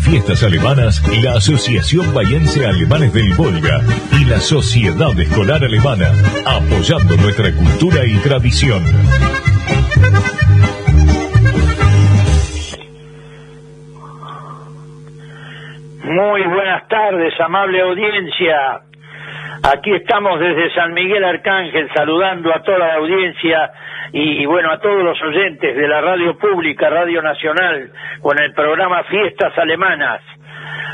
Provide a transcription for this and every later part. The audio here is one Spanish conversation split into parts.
Fiestas alemanas la Asociación Bayense Alemanes del Volga y la Sociedad Escolar Alemana, apoyando nuestra cultura y tradición. Muy buenas tardes, amable audiencia. Aquí estamos desde San Miguel Arcángel saludando a toda la audiencia y, bueno, a todos los oyentes de la radio pública, Radio Nacional, con el programa Fiestas Alemanas.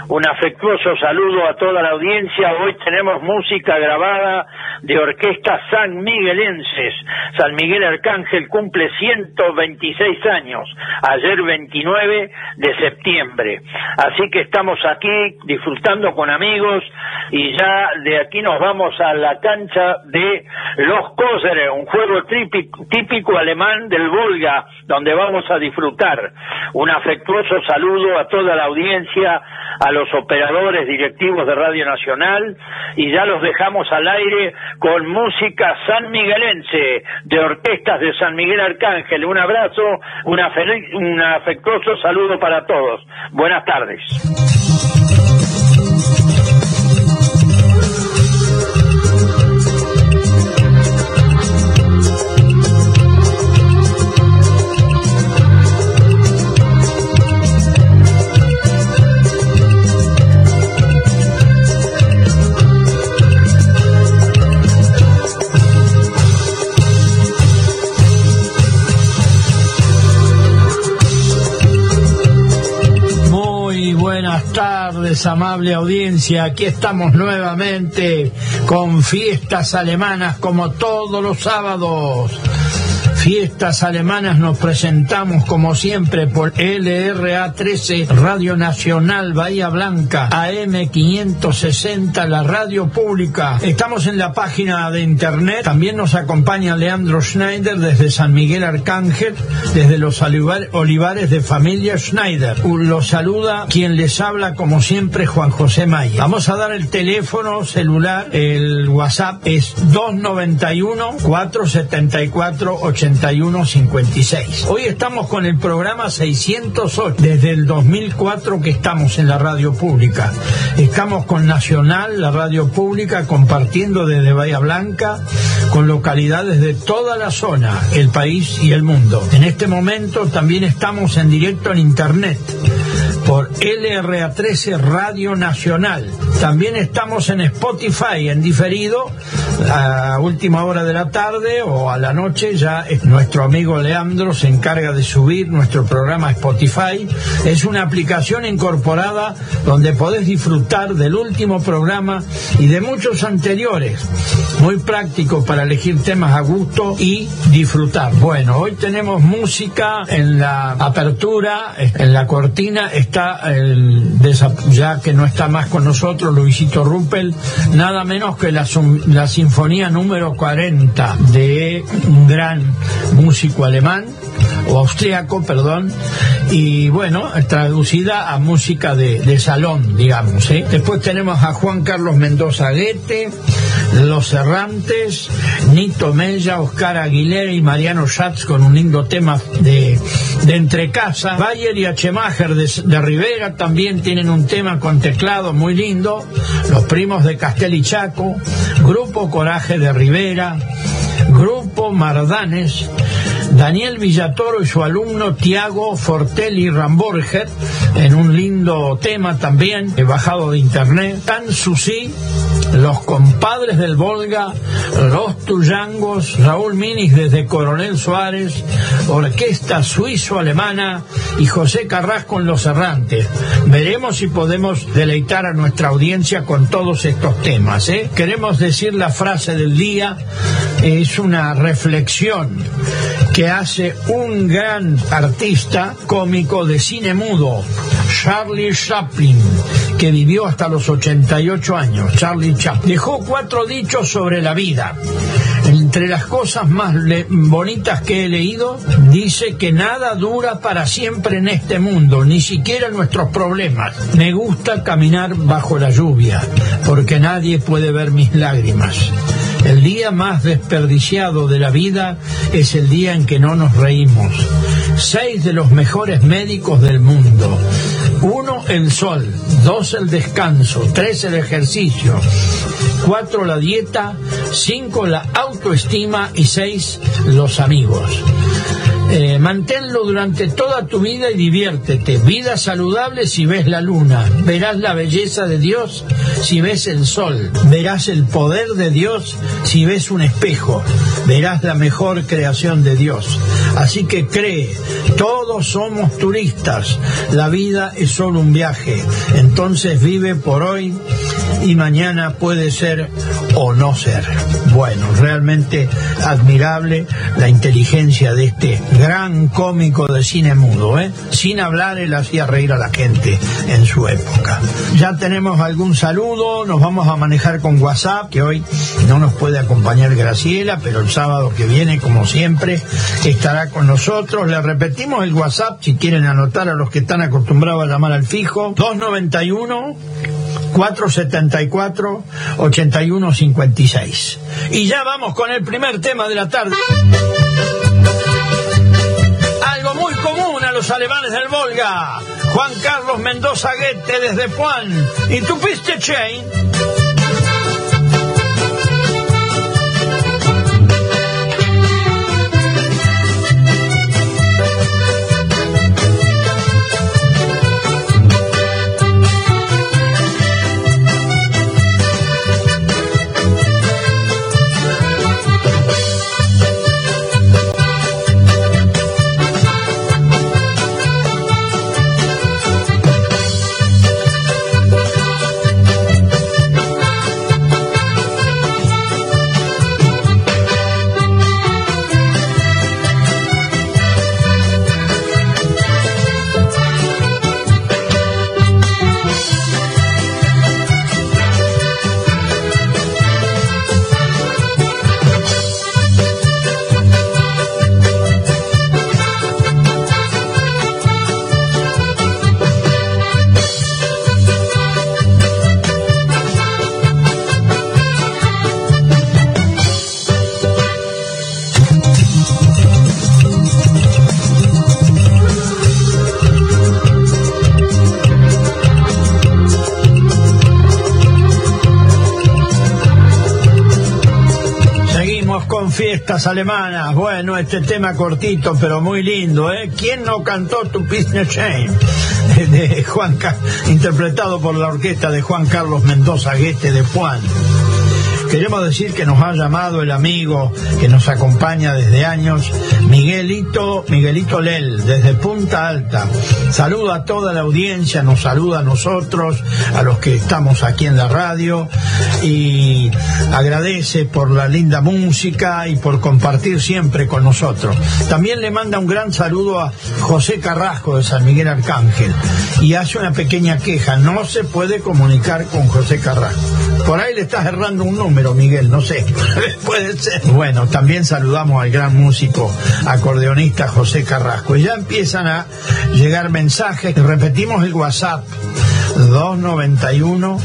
Un afectuoso saludo a toda la audiencia. Hoy tenemos música grabada de orquestas San Miguelenses. San Miguel Arcángel cumple 126 años, ayer 29 de septiembre. Así que estamos aquí disfrutando con amigos y ya de aquí nos vamos a la cancha de Los Kosere, un juego típico, típico alemán del Volga, donde vamos a disfrutar. Un afectuoso saludo a toda la audiencia, los operadores directivos de Radio Nacional y ya los dejamos al aire con música san miguelense de orquestas de San Miguel Arcángel. Un abrazo, un afectuoso saludo para todos. Buenas tardes. Amable audiencia. Aquí estamos nuevamente con fiestas alemanas como todos los sábados. Fiestas alemanas nos presentamos como siempre por LRA 13 Radio Nacional Bahía Blanca AM 560 la radio pública. Estamos en la página de internet. También nos acompaña Leandro Schneider desde San Miguel Arcángel, desde los olivares de familia Schneider. Los saluda quien les habla como siempre Juan José Maya. Vamos a dar el teléfono celular, el WhatsApp es 291 474 80 56 Hoy estamos con el programa 608, desde el 2004 que estamos en la radio pública. Estamos con Nacional, la radio pública, compartiendo desde Bahía Blanca con localidades de toda la zona, el país y el mundo. En este momento también estamos en directo en Internet por LRA13 Radio Nacional. También estamos en Spotify en diferido a última hora de la tarde o a la noche ya nuestro amigo Leandro se encarga de subir nuestro programa Spotify. Es una aplicación incorporada donde podés disfrutar del último programa y de muchos anteriores. Muy práctico para elegir temas a gusto y disfrutar. Bueno, hoy tenemos música en la apertura, en la cortina está el, ya que no está más con nosotros Luisito Ruppel, nada menos que la, la sinfonía número 40 de un gran músico alemán o austriaco, perdón, y bueno, traducida a música de, salón, digamos. ¿eh? Después tenemos a Juan Carlos Mendoza Guete, Los Errantes, Nito Mella, Oscar Aguilera y Mariano Schatz con un lindo tema de, de entrecasa. Bayer y Achemacher de, de, Rivera también tienen un tema con teclado muy lindo. Los primos de Castel y Chaco, Grupo Coraje de Rivera, Grupo Mardanes, Daniel Villatoro y su alumno Tiago Fortelli Ramborger en un lindo tema también, bajado de internet. Tan Susi, los compadres del Volga, los Tuyangos, Raúl Minis desde Coronel Suárez, Orquesta Suizo-Alemana y José Carrasco en Los Errantes. Veremos si podemos deleitar a nuestra audiencia con todos estos temas. ¿eh? Queremos decir la frase del día, es una reflexión que hace un gran artista cómico de cine mudo, Charlie Chaplin, que vivió hasta los 88 años. Charlie Chaplin dejó cuatro dichos sobre la vida. Entre las cosas más bonitas que he leído, dice que nada dura para siempre en este mundo, ni siquiera nuestros problemas. Me gusta caminar bajo la lluvia, porque nadie puede ver mis lágrimas. El día más desperdiciado de la vida es el día en que no nos reímos. Seis de los mejores médicos del mundo. Uno, el sol. Dos, el descanso. Tres, el ejercicio. Cuatro, la dieta. Cinco, la autoestima. Y seis, los amigos. Eh, manténlo durante toda tu vida y diviértete. Vida saludable si ves la luna. Verás la belleza de Dios si ves el sol. Verás el poder de Dios si ves un espejo. Verás la mejor creación de Dios. Así que cree, todos somos turistas. La vida es solo un viaje. Entonces vive por hoy y mañana puede ser o no ser. Bueno, realmente admirable la inteligencia de este gran cómico de cine mudo, ¿eh? Sin hablar, él hacía reír a la gente en su época. Ya tenemos algún saludo, nos vamos a manejar con WhatsApp, que hoy no nos puede acompañar Graciela, pero el sábado que viene, como siempre, estará con nosotros. Le repetimos el WhatsApp, si quieren anotar a los que están acostumbrados a llamar al fijo, 291 474 8156. Y ya vamos con el primer tema de la tarde. Los alemanes del Volga. Juan Carlos Mendoza Guete desde Juan. ¿Y tu chain? Fiestas alemanas. Bueno, este tema cortito, pero muy lindo, ¿eh? ¿Quién no cantó Tu Business Shame? De Juan, interpretado por la orquesta de Juan Carlos Mendoza Gueste de Juan. Queremos decir que nos ha llamado el amigo que nos acompaña desde años, Miguelito, Miguelito Lel, desde Punta Alta. Saluda a toda la audiencia, nos saluda a nosotros, a los que estamos aquí en la radio, y agradece por la linda música y por compartir siempre con nosotros. También le manda un gran saludo a José Carrasco de San Miguel Arcángel y hace una pequeña queja, no se puede comunicar con José Carrasco. Por ahí le estás errando un número, Miguel, no sé. Puede ser. Bueno, también saludamos al gran músico acordeonista José Carrasco. Y ya empiezan a llegar mensajes. Repetimos el WhatsApp. 291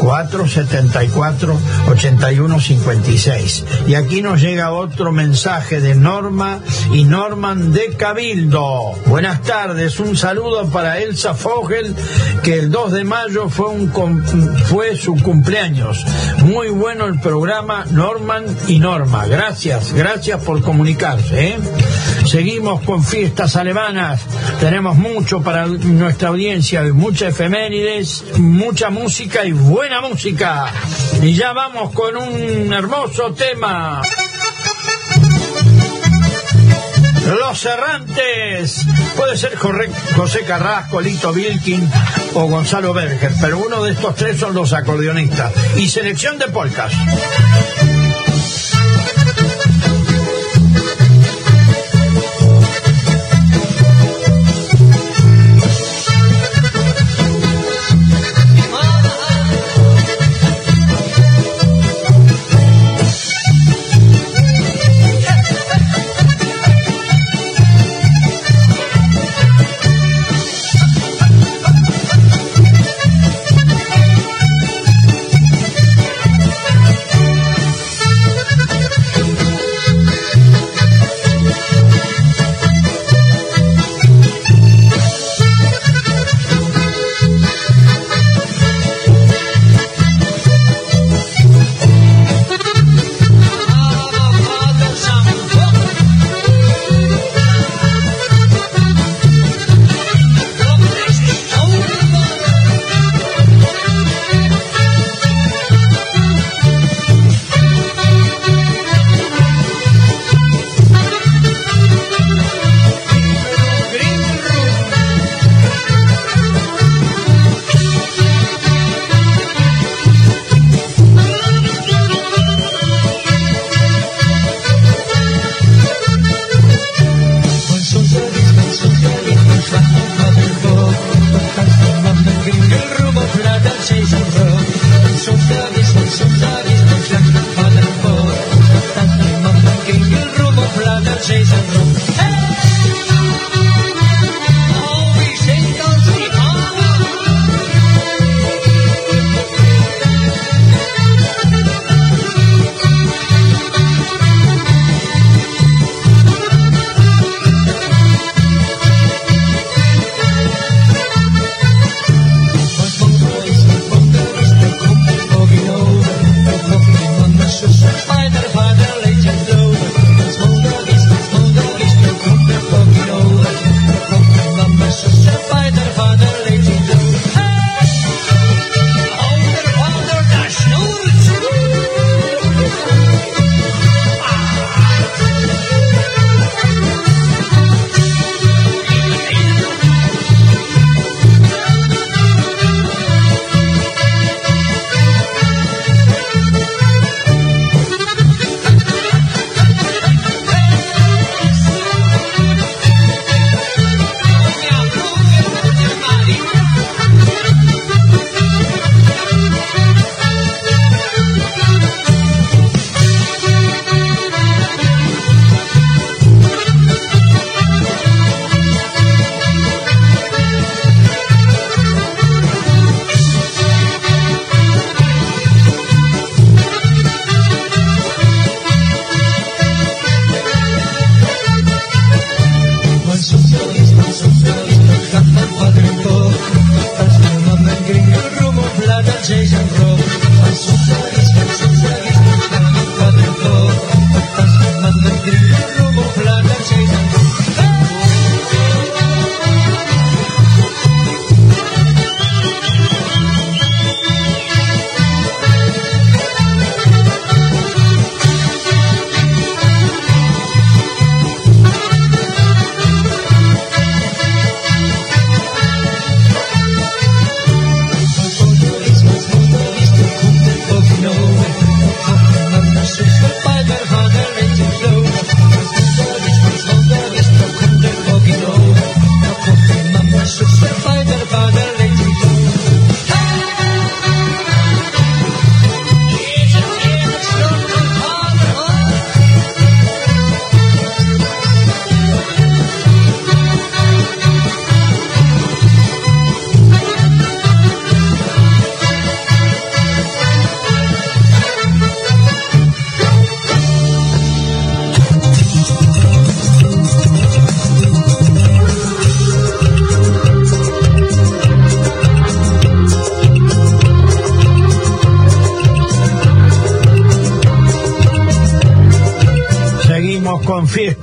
474 8156. Y aquí nos llega otro mensaje de Norma y Norman de Cabildo. Buenas tardes, un saludo para Elsa Fogel, que el 2 de mayo fue, un, fue su cumpleaños. Muy bueno el programa Norman y Norma. Gracias, gracias por comunicarse. ¿eh? Seguimos con fiestas alemanas. Tenemos mucho para nuestra audiencia, muchas mucha música y buena música. Y ya vamos con un hermoso tema. Los Errantes. Puede ser José Carrasco, Lito Vilkin o Gonzalo Berger, pero uno de estos tres son los acordeonistas. Y selección de polcas.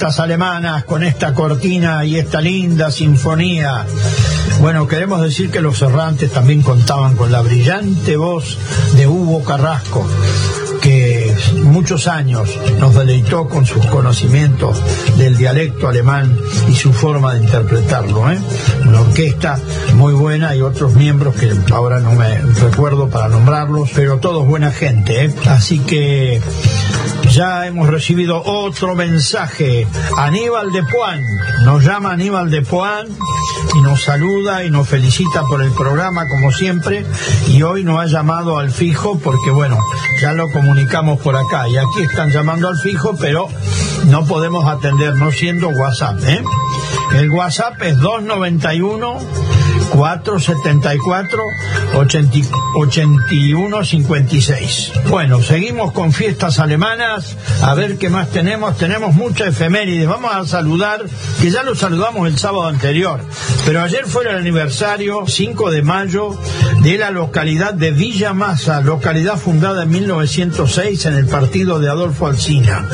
Alemanas con esta cortina y esta linda sinfonía. Bueno, queremos decir que los errantes también contaban con la brillante voz de Hugo Carrasco, que muchos años nos deleitó con sus conocimientos del dialecto alemán y su forma de interpretarlo. ¿eh? Una orquesta muy buena y otros miembros que ahora no me recuerdo para nombrarlos, pero todos buena gente. ¿eh? Así que ya hemos recibido otro mensaje. Aníbal de Puan, nos llama Aníbal de Puan y nos saluda y nos felicita por el programa como siempre y hoy nos ha llamado al fijo porque bueno, ya lo comunicamos por acá y aquí están llamando al fijo pero no podemos atender no siendo WhatsApp. ¿eh? El WhatsApp es 291 474 8156. Bueno, seguimos con fiestas alemanas. A ver qué más tenemos. Tenemos muchas efemérides. Vamos a saludar, que ya lo saludamos el sábado anterior. Pero ayer fue el aniversario, 5 de mayo, de la localidad de Villa Masa, localidad fundada en 1906 en el partido de Adolfo Alsina.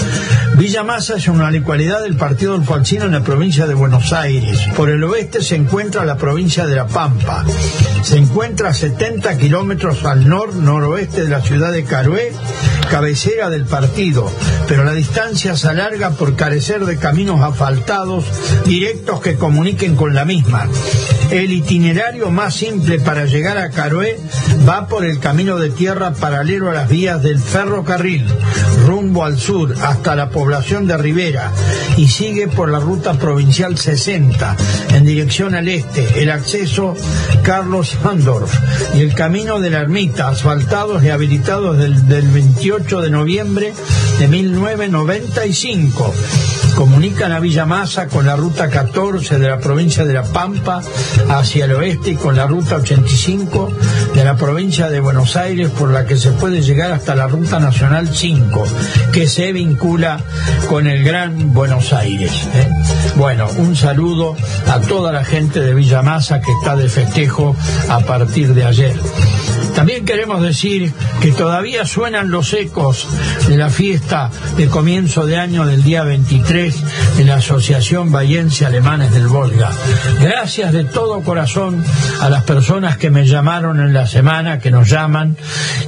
Villa Masa es una localidad del partido Adolfo Alsina en la provincia de Buenos Aires. Por el oeste se encuentra la provincia de La Pampa. Se encuentra a 70 kilómetros al nor-noroeste de la ciudad de Carué, cabecera del partido, pero la distancia se alarga por carecer de caminos asfaltados directos que comuniquen con la misma. El itinerario más simple para llegar a Caroé va por el camino de tierra paralelo a las vías del ferrocarril, rumbo al sur hasta la población de Rivera y sigue por la ruta provincial 60 en dirección al este, el acceso Carlos Handorf y el camino de la ermita, asfaltados y habilitados del, del 28 de noviembre de 1995 comunican a Villa Masa con la ruta 14 de la provincia de La Pampa hacia el oeste con la ruta 85 de la provincia de Buenos Aires por la que se puede llegar hasta la ruta nacional 5 que se vincula con el Gran Buenos Aires. ¿eh? Bueno, un saludo a toda la gente de Villa Masa que está de festejo a partir de ayer. También queremos decir que todavía suenan los ecos de la fiesta de comienzo de año del día 23 de la Asociación Bayense Alemanes del Volga. Gracias de todo corazón a las personas que me llamaron en la semana, que nos llaman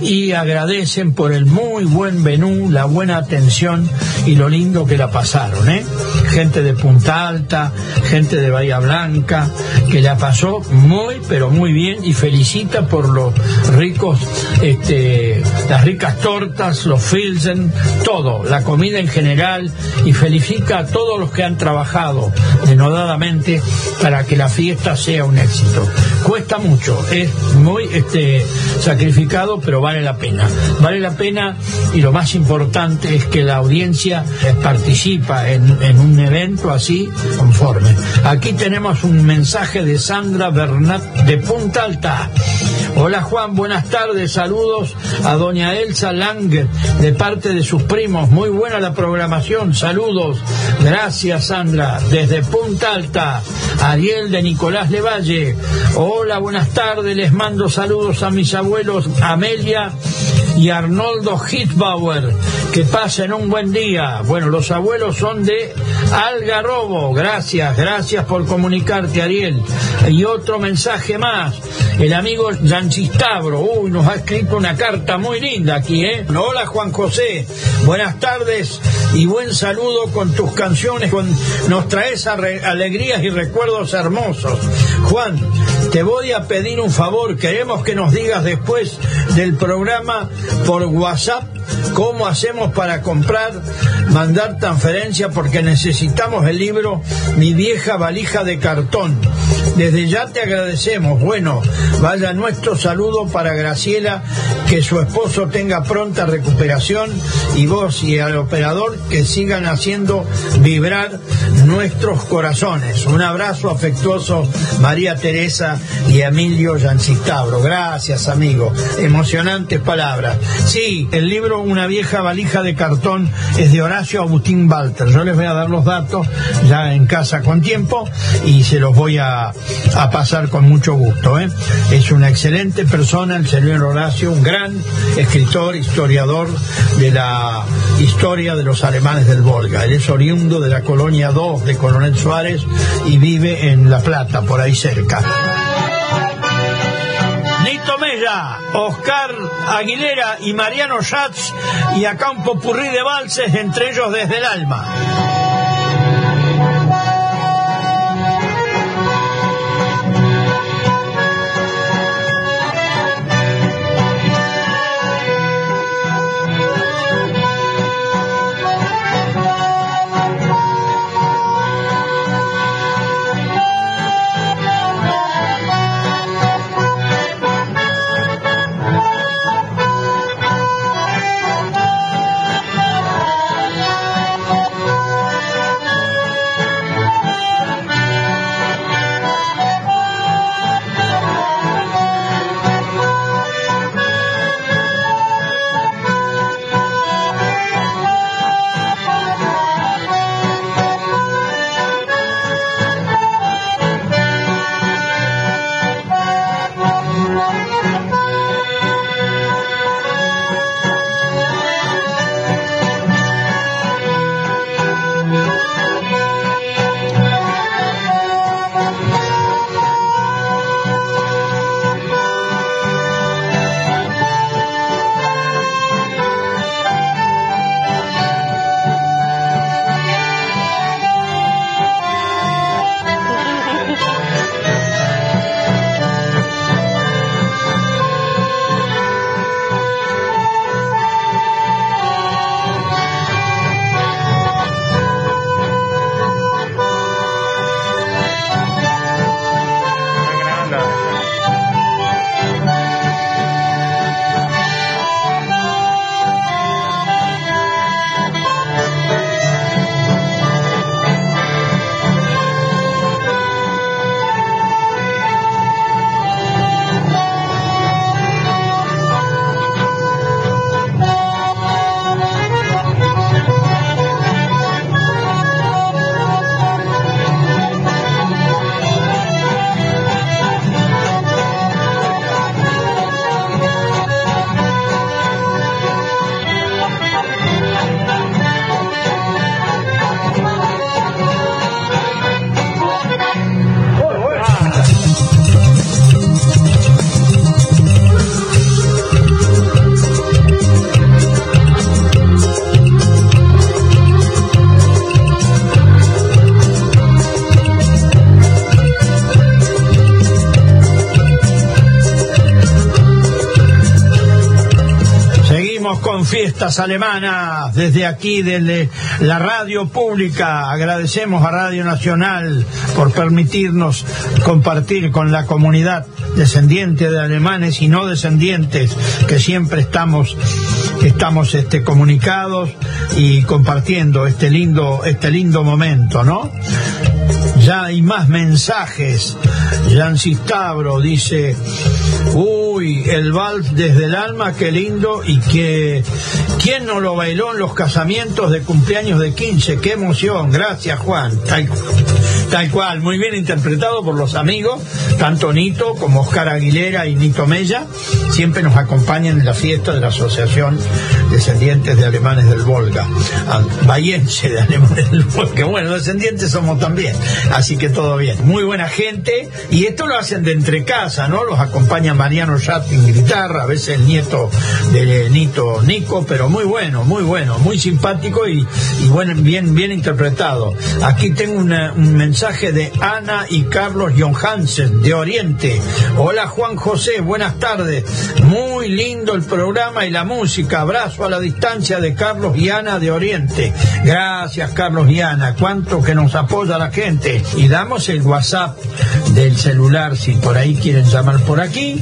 y agradecen por el muy buen menú, la buena atención y lo lindo que la pasaron, ¿eh? Gente de Punta Alta, gente de Bahía Blanca, que la pasó muy, pero muy bien y felicita por los ricos, este, las ricas tortas, los filsen, todo, la comida en general y felicita a todos los que han trabajado denodadamente para que la fiesta sea un éxito. Cuesta mucho, es muy este, sacrificado, pero vale la pena. Vale la pena y lo más importante es que la audiencia participa en, en un evento así conforme. Aquí tenemos un mensaje de Sandra Bernat de Punta Alta. Hola Juan, buenas tardes, saludos a doña Elsa Langer de parte de sus primos. Muy buena la programación, saludos. Gracias Sandra, desde Punta Alta. Ariel de Nicolás de Valle. Hola, buenas tardes, les mando saludos a mis abuelos Amelia y Arnoldo Hitbauer. Que pasen un buen día. Bueno, los abuelos son de Algarrobo. Gracias, gracias por comunicarte, Ariel. Y otro mensaje más. El amigo Yanchistabro, uy, nos ha escrito una carta muy linda aquí, ¿eh? Hola Juan José, buenas tardes y buen saludo con tus canciones, con, nos traes alegrías y recuerdos hermosos. Juan, te voy a pedir un favor, queremos que nos digas después del programa por WhatsApp cómo hacemos para comprar, mandar transferencia, porque necesitamos el libro Mi vieja valija de cartón. Desde ya te agradecemos. Bueno, vaya nuestro saludo para Graciela, que su esposo tenga pronta recuperación y vos y al operador que sigan haciendo vibrar nuestros corazones. Un abrazo afectuoso, María Teresa y Emilio Yancictabro. Gracias, amigo. Emocionantes palabras. Sí, el libro Una vieja valija de cartón es de Horacio Agustín Walter. Yo les voy a dar los datos ya en casa con tiempo y se los voy a, a pasar con mucho gusto. ¿eh? Es una excelente persona el señor Horacio, un gran escritor, historiador de la historia de los alemanes del Volga. Él es oriundo de la colonia 2 de Coronel Suárez y vive en La Plata, por ahí cerca. Nito Mella, Oscar Aguilera y Mariano Schatz y acá un popurrí de valses, entre ellos desde el alma. Fiestas alemanas desde aquí, desde la radio pública. Agradecemos a Radio Nacional por permitirnos compartir con la comunidad descendiente de alemanes y no descendientes que siempre estamos estamos este, comunicados y compartiendo este lindo este lindo momento, ¿no? Ya hay más mensajes. Jan Cistabro dice, uy, el vals desde el alma, qué lindo, y que, ¿quién no lo bailó en los casamientos de cumpleaños de 15? Qué emoción, gracias Juan. Tal, tal cual, muy bien interpretado por los amigos, tanto Nito como Oscar Aguilera y Nito Mella, siempre nos acompañan en la fiesta de la Asociación Descendientes de Alemanes del Volga, Bayense de Alemanes del Volga, bueno, descendientes somos también. Así que todo bien. Muy buena gente. Y esto lo hacen de entre casa, ¿no? Los acompaña Mariano Yat en guitarra, a veces el nieto de Nito Nico, pero muy bueno, muy bueno, muy simpático y, bueno, bien, bien interpretado. Aquí tengo un mensaje de Ana y Carlos Hansen de Oriente. Hola Juan José, buenas tardes. Muy lindo el programa y la música. Abrazo a la distancia de Carlos y de Oriente. Gracias Carlos y. Cuánto que nos apoya la gente y damos el WhatsApp del celular si por ahí quieren llamar por aquí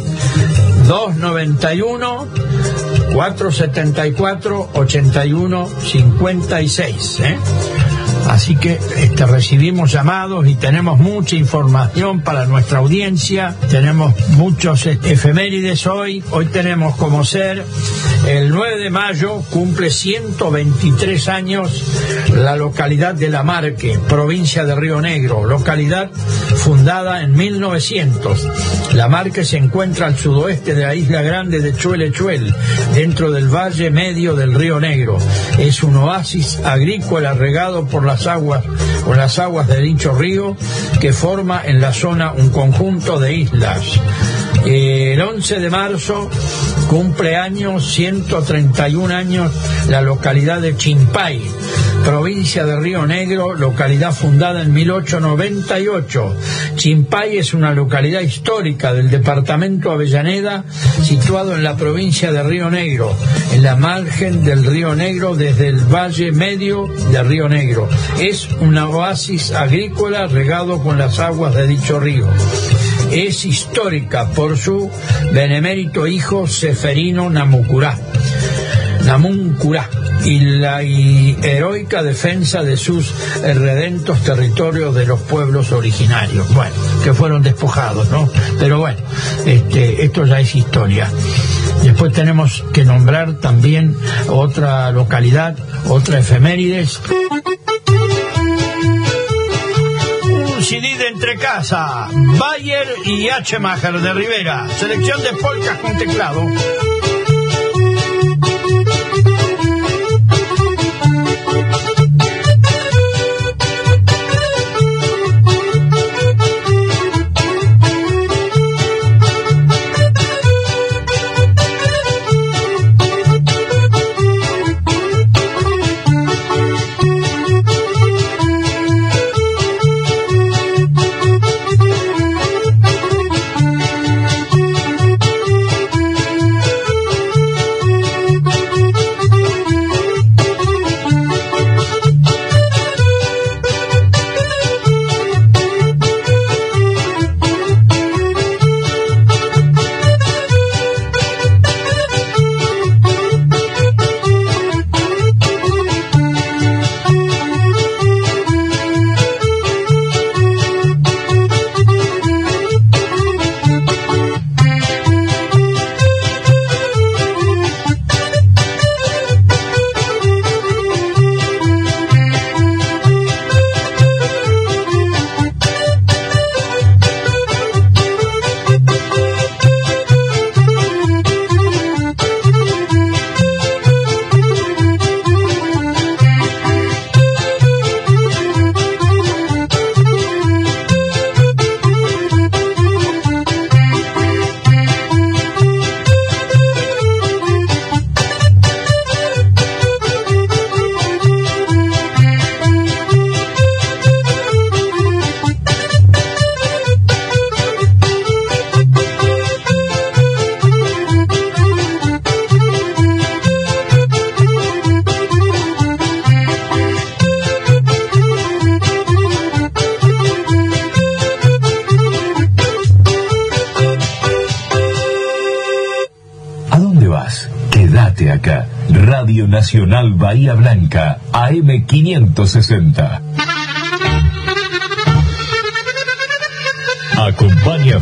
291 474 81 56 ¿eh? Así que este, recibimos llamados y tenemos mucha información para nuestra audiencia. Tenemos muchos efemérides hoy. Hoy tenemos como ser el 9 de mayo cumple 123 años la localidad de La Marque, provincia de Río Negro, localidad fundada en 1900. La Marque se encuentra al sudoeste de la isla grande de Chuelechuel, dentro del valle medio del Río Negro. Es un oasis agrícola regado por las aguas, por las aguas de dicho río que forma en la zona un conjunto de islas. El 11 de marzo cumple años, 131 años, la localidad de Chimpay, provincia de Río Negro, localidad fundada en 1898. Chimpay es una localidad histórica del departamento Avellaneda, situado en la provincia de Río Negro, en la margen del Río Negro desde el valle medio de Río Negro. Es un oasis agrícola regado con las aguas de dicho río es histórica por su benemérito hijo Seferino Namucurá. Namuncurá y la heroica defensa de sus redentos territorios de los pueblos originarios, bueno, que fueron despojados, ¿no? Pero bueno, este, esto ya es historia. Después tenemos que nombrar también otra localidad, otra efemérides. CD de entre casa, Bayer y H. De Rivera, selección de polcas con teclado. Thank you. 560.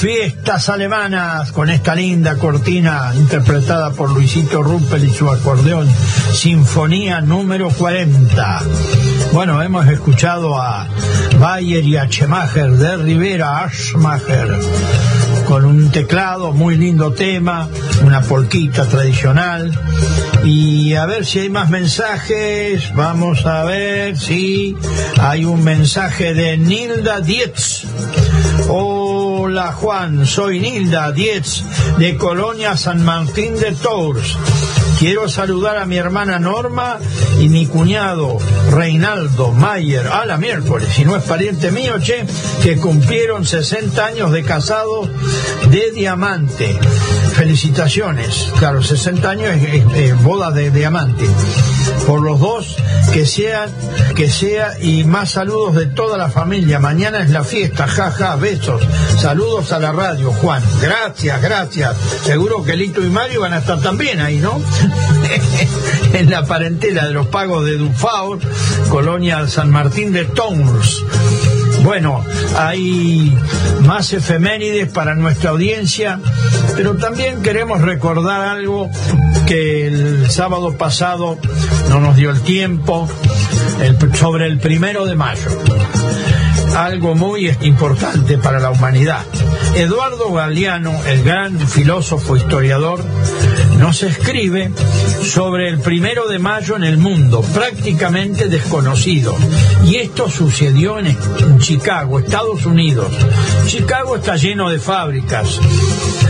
Fiestas alemanas con esta linda cortina interpretada por Luisito Ruppel y su acordeón, Sinfonía número 40. Bueno, hemos escuchado a Bayer y a Schemacher de Rivera, Aschmacher, con un teclado, muy lindo tema, una polquita tradicional. Y a ver si hay más mensajes. Vamos a ver si hay un mensaje de Nilda Dietz. Hola Juan, soy Nilda Dietz de Colonia San Martín de Tours. Quiero saludar a mi hermana Norma y mi cuñado Reinaldo Mayer a la miércoles, si no es pariente mío, che, que cumplieron 60 años de casado de diamante. Felicitaciones, claro, 60 años es, boda de diamante. Por los dos, que sean, que sea y más saludos de toda la familia. Mañana es la fiesta, jaja, besos. Saludos a la radio, Juan. Gracias, gracias. Seguro que Lito y Mario van a estar también ahí, ¿no? en la parentela de los pagos de Dufaur, Colonia San Martín de Tours. Bueno, hay más efemérides para nuestra audiencia, pero también queremos recordar algo que el sábado pasado no nos dio el tiempo, sobre el primero de mayo. Algo muy importante para la humanidad. Eduardo Galeano, el gran filósofo historiador, nos escribe sobre el primero de mayo en el mundo, prácticamente desconocido. Y esto sucedió en, Chicago, Estados Unidos. Chicago está lleno de fábricas.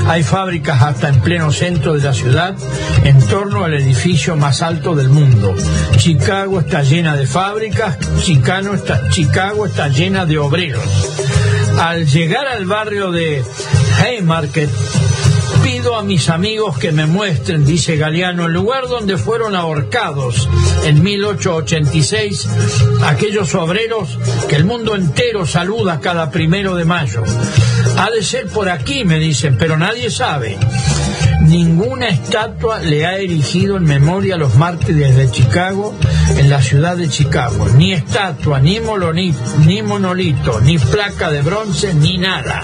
Hay fábricas hasta en pleno centro de la ciudad, en torno al edificio más alto del mundo. Chicago está llena de fábricas, está, Chicago está llena de obreros. Al llegar al barrio de Haymarket, pido a mis amigos que me muestren, dice Galeano, el lugar donde fueron ahorcados en 1886 aquellos obreros que el mundo entero saluda cada primero de mayo. Ha de ser por aquí, me dicen, pero nadie sabe. Ninguna estatua le ha erigido en memoria a los mártires de Chicago en la ciudad de Chicago. Ni estatua, ni, ni monolito, ni placa de bronce, ni nada.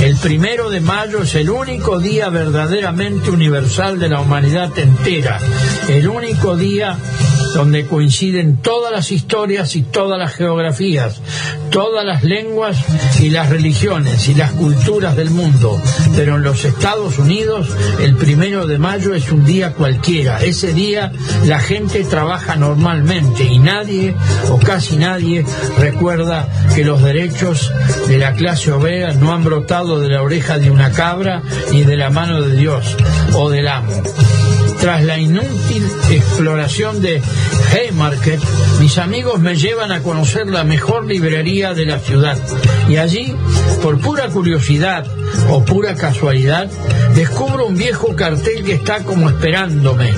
El primero de mayo es el único día verdaderamente universal de la humanidad entera. El único día donde coinciden todas las historias y todas las geografías, todas las lenguas y las religiones y las culturas del mundo. Pero en los Estados Unidos el primero de mayo es un día cualquiera. Ese día la gente trabaja normalmente y nadie o casi nadie recuerda que los derechos de la clase obrera no han brotado de la oreja de una cabra ni de la mano de Dios o del amo. Tras la inútil exploración de Haymarket, mis amigos me llevan a conocer la mejor librería de la ciudad. Y allí, por pura curiosidad o pura casualidad, descubro un viejo cartel que está como esperándome,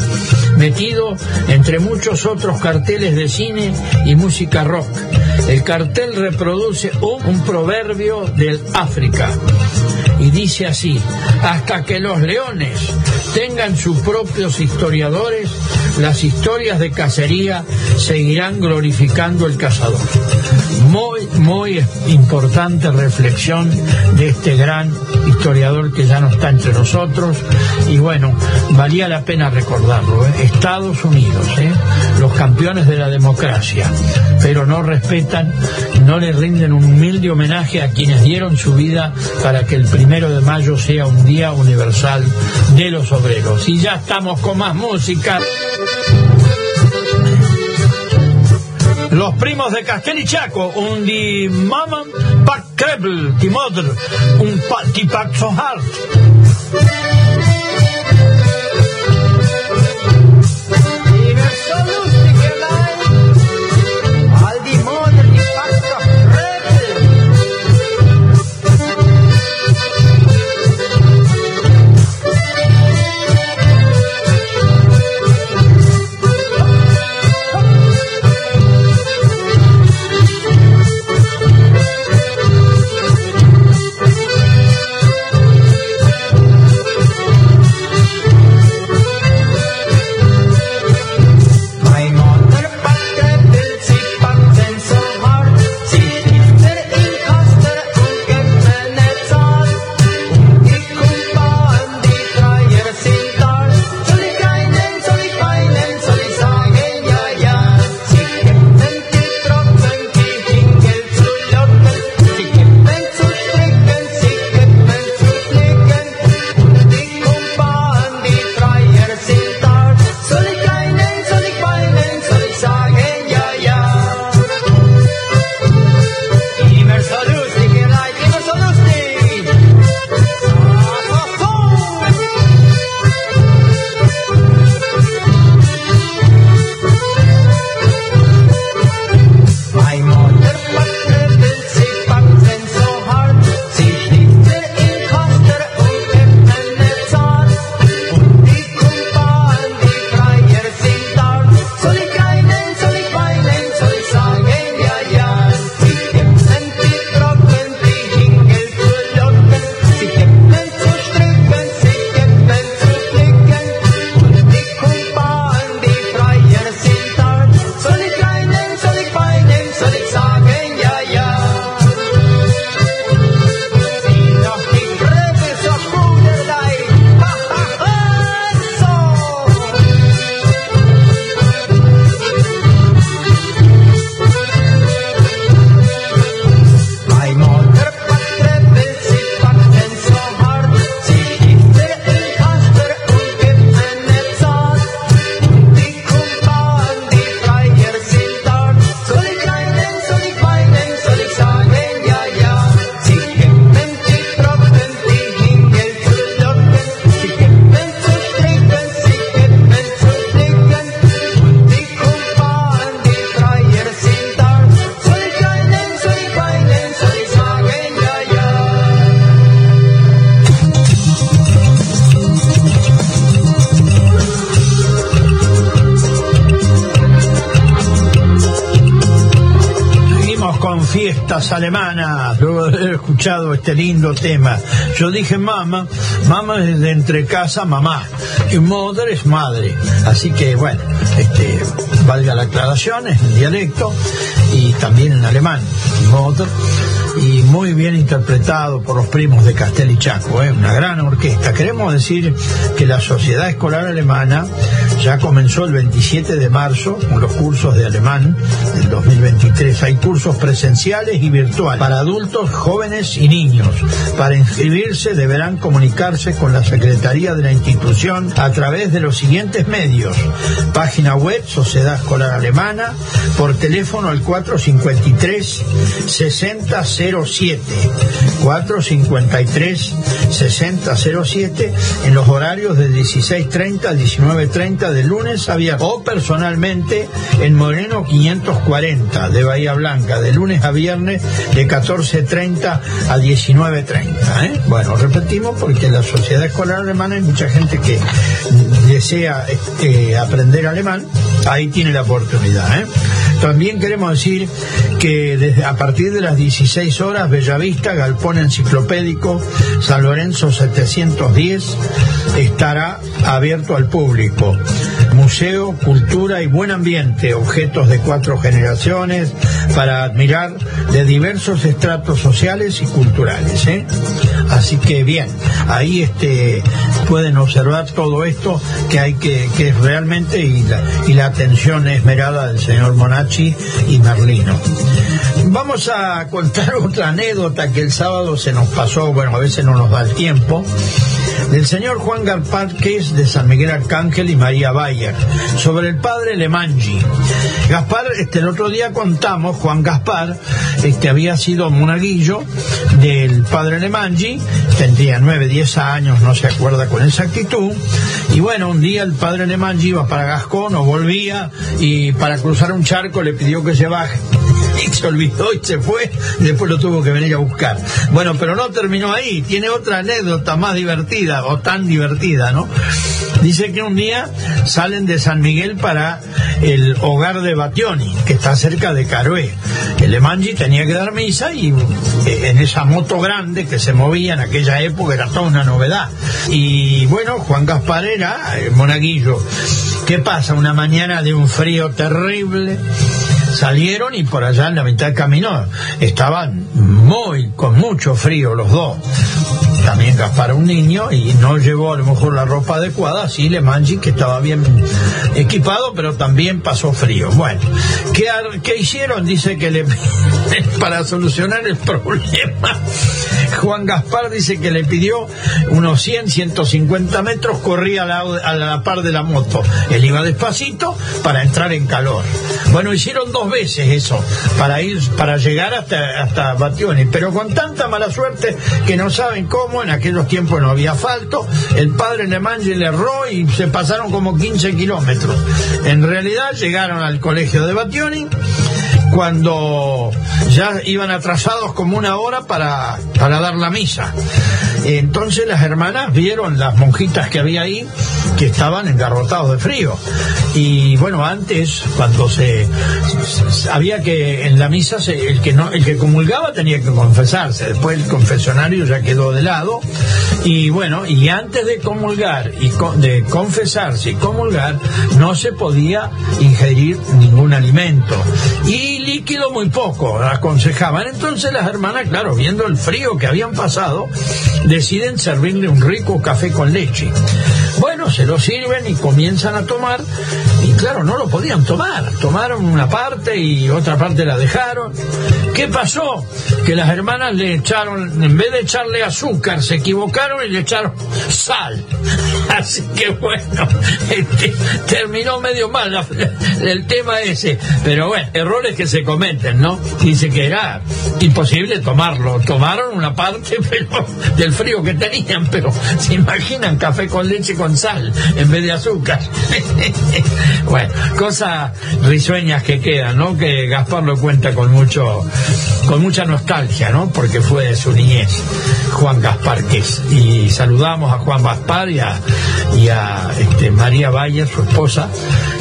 metido entre muchos otros carteles de cine y música rock. El cartel reproduce un, proverbio del África y dice así, hasta que los leones tengan sus propios historiadores, las historias de cacería seguirán glorificando el cazador. Muy, muy importante reflexión de este gran historiador que ya no está entre nosotros y bueno, valía la pena recordarlo. ¿eh? Estados Unidos, ¿eh? los campeones de la democracia, pero no respetan, no le rinden un humilde homenaje a quienes dieron su vida para que el primero de mayo sea un día universal de los obreros. Y ya estamos con más música. Los primos de Castel y Chaco, un di mamma pak krebel, di moder, un pak hard. fiestas alemanas, luego de haber escuchado este lindo tema. Yo dije mamá, mamá es de entre casa, mamá, y mother es madre. Así que bueno, este, valga la aclaración, es en dialecto y también en alemán, mother y muy bien interpretado por los primos de Castel y Chaco, ¿eh? una gran orquesta. Queremos decir que la Sociedad Escolar Alemana ya comenzó el 27 de marzo con los cursos de alemán del 2023. Hay cursos presenciales y virtuales para adultos, jóvenes y niños. Para inscribirse deberán comunicarse con la Secretaría de la institución a través de los siguientes medios. Página web Sociedad Escolar Alemana, por teléfono al 453 60 6007 453 6007 en los horarios de 16.30 a 19.30 de lunes a viernes o personalmente en Moreno 540 de Bahía Blanca de lunes a viernes de 14.30 a 19.30 ¿eh? bueno repetimos porque en la sociedad escolar alemana hay mucha gente que desea este, aprender alemán ahí tiene la oportunidad ¿eh? También queremos decir que a partir de las 16 horas, Bellavista, Galpón Enciclopédico, San Lorenzo 710, estará abierto al público. Museo, cultura y buen ambiente, objetos de cuatro generaciones para admirar de diversos estratos sociales y culturales. ¿eh? Así que bien, ahí este, pueden observar todo esto que hay que, que es realmente y la, y la atención esmerada del señor Monachi y Merlino. Vamos a contar otra anécdota que el sábado se nos pasó, bueno, a veces no nos da el tiempo del señor Juan Gaspar, que es de San Miguel Arcángel y María Bayer, sobre el padre Lemangi. Gaspar, este, el otro día contamos, Juan Gaspar, este, había sido monaguillo del padre Lemangi, tendría nueve, diez años, no se acuerda con exactitud, y bueno, un día el padre Lemangi iba para Gascón o volvía y para cruzar un charco le pidió que se baje se olvidó y se fue después lo tuvo que venir a buscar. Bueno, pero no terminó ahí, tiene otra anécdota más divertida o tan divertida, ¿no? Dice que un día salen de San Miguel para el hogar de Bationi, que está cerca de Carué. El Emangi tenía que dar misa y eh, en esa moto grande que se movía en aquella época era toda una novedad. Y bueno, Juan Gaspar era el monaguillo. ¿Qué pasa? Una mañana de un frío terrible salieron y por allá en la mitad del camino estaban muy, con mucho frío los dos. También Gaspar un niño y no llevó a lo mejor la ropa adecuada, así Le Mangi que estaba bien equipado, pero también pasó frío. Bueno, ¿qué, qué hicieron? Dice que le para solucionar el problema. Juan Gaspar dice que le pidió unos 100, 150 metros, corría a la, a la par de la moto. Él iba despacito para entrar en calor. Bueno, hicieron dos veces eso, para ir, para llegar hasta, hasta Bationi, pero con tanta mala suerte que no saben cómo, en aquellos tiempos no había asfalto, el padre Lemangi le erró y se pasaron como 15 kilómetros. En realidad llegaron al colegio de Bationi, cuando ya iban atrasados como una hora para, para dar la misa. Entonces las hermanas vieron las monjitas que había ahí que estaban engarrotados de frío. Y bueno, antes, cuando se, había que en la misa se- el que el que comulgaba tenía que confesarse, después el confesionario ya quedó de lado. Y bueno, y antes de comulgar y co- de confesarse y comulgar, no se podía ingerir ningún alimento. Y líquido muy poco, aconsejaban. Entonces las hermanas, claro, viendo el frío que habían pasado, deciden servirle un rico café con leche. Bueno, se lo sirven y comienzan a tomar, y claro, no lo podían tomar. Tomaron una parte y otra parte la dejaron. ¿Qué pasó? Que las hermanas le echaron, en vez de echarle azúcar, se equivocaron y le echaron sal. Así que bueno, este, terminó medio mal el tema ese. Pero bueno, errores que se cometen, ¿no? Dice que era imposible tomarlo. Tomaron una parte pero, del frío que tenían, pero se imaginan café con leche con sal en vez de azúcar. bueno, cosas risueñas que quedan, ¿no? Que Gaspar lo cuenta con mucho, con mucha nostalgia, ¿no? Porque fue de su niñez, Juan Gaspar que es. Y saludamos a Juan Gaspar y a, y a este, María Valle, su esposa,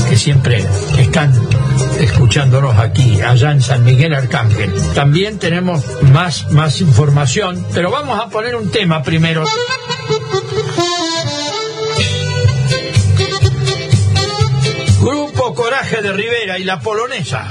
que siempre están escuchándonos aquí, allá en San Miguel Arcángel. También tenemos más, más información, pero vamos a poner un tema primero. Grupo Coraje de Rivera y la Polonesa.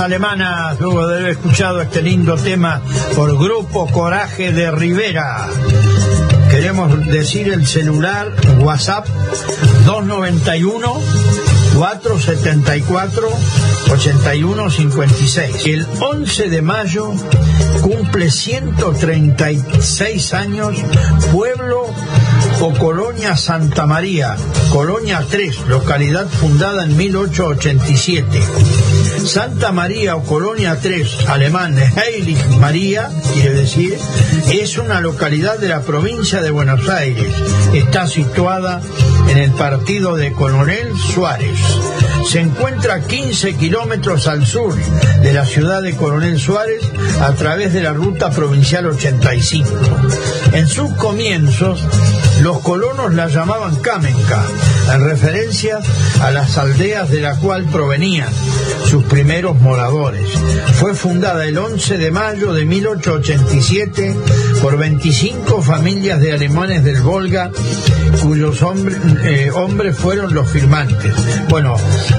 Alemanas, luego de haber escuchado este lindo tema por Grupo Coraje de Rivera. Queremos decir el celular WhatsApp 291 474 8156. El 11 de mayo cumple 136 años Pueblo o Colonia Santa María, Colonia 3, localidad fundada en 1887. Santa María o Colonia 3, alemán Heilig María, quiere decir, es una localidad de la provincia de Buenos Aires. Está situada en el partido de Coronel Suárez. Se encuentra a 15 kilómetros al sur de la ciudad de Coronel Suárez a través de la ruta provincial 85. En sus comienzos, los colonos la llamaban Kamenka, en referencia a las aldeas de la cual provenían sus primeros moradores. Fue fundada el 11 de mayo de 1887 por 25 familias de alemanes del Volga, cuyos hombres, eh, hombres fueron los firmantes. Bueno,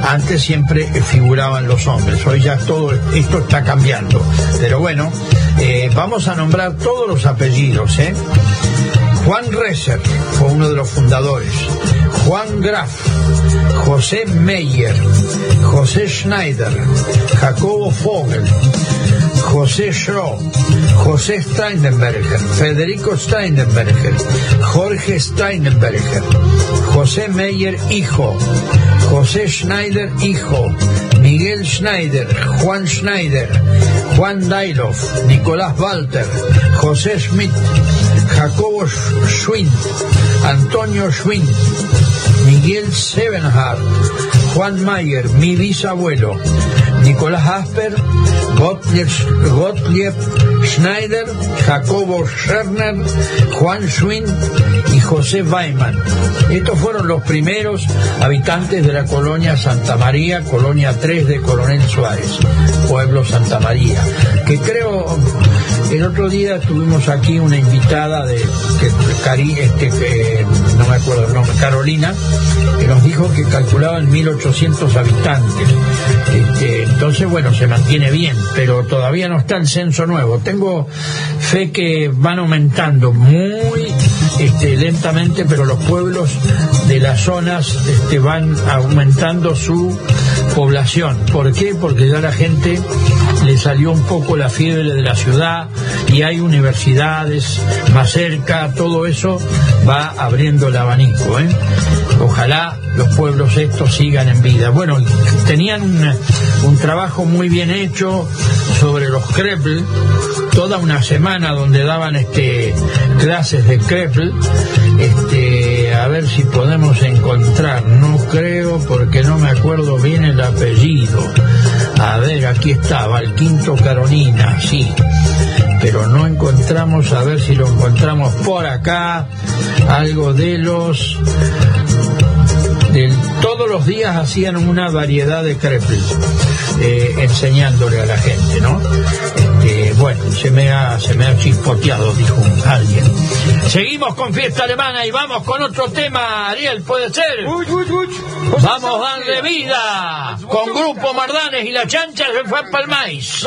antes siempre figuraban los hombres, hoy ya todo esto está cambiando. Pero bueno, eh, vamos a nombrar todos los apellidos. ¿eh? Juan Reser fue uno de los fundadores. Juan Graf, José Meyer, José Schneider, Jacobo Vogel, José Schro, José Steinenberger, Federico Steinenberger, Jorge Steinenberger, José Meyer hijo, José Schneider hijo, Miguel Schneider, Juan Schneider, Juan Dailov, Nicolás Walter, José Schmidt, Jacobo Schwind, Antonio Schwind, Miguel Sevenhard, Juan Mayer, mi bisabuelo, Nicolás Asper, Gottlieb, Schneider, Jacobo Scherner, Juan Schwind y José Weiman. Estos fueron los primeros habitantes de la colonia Santa María, colonia 3 de Coronel Suárez, pueblo Santa María, que creo el otro día tuvimos aquí una invitada de Cari, este, que, no me acuerdo el nombre, Carolina, que nos dijo que calculaban 1.800 habitantes. Este, entonces, bueno, se mantiene bien, pero todavía no está el censo nuevo. Tengo fe que van aumentando muy este, lentamente, pero los pueblos de las zonas este, van aumentando su población. ¿Por qué? Porque ya la gente le salió un poco la fiebre de la ciudad y hay universidades más cerca, todo eso va abriendo el abanico. ¿eh? Ojalá los pueblos estos sigan en vida. Bueno, tenían un, trabajo muy bien hecho sobre los Krepl, toda una semana donde daban este clases de Krepl, este, a ver si podemos encontrar, no creo porque no me acuerdo bien el apellido. A ver, aquí estaba, el quinto Carolina, sí pero no encontramos, a ver si lo encontramos por acá, algo de los... todos los días hacían una variedad de crepes, eh, enseñándole a la gente, ¿no? Bueno, se me ha, se me ha chispoteado, dijo alguien. Seguimos con fiesta alemana y vamos con otro tema, Ariel, ¿puede ser? Vamos a darle vida con Grupo Mardanes y la chancha se fue para el maíz.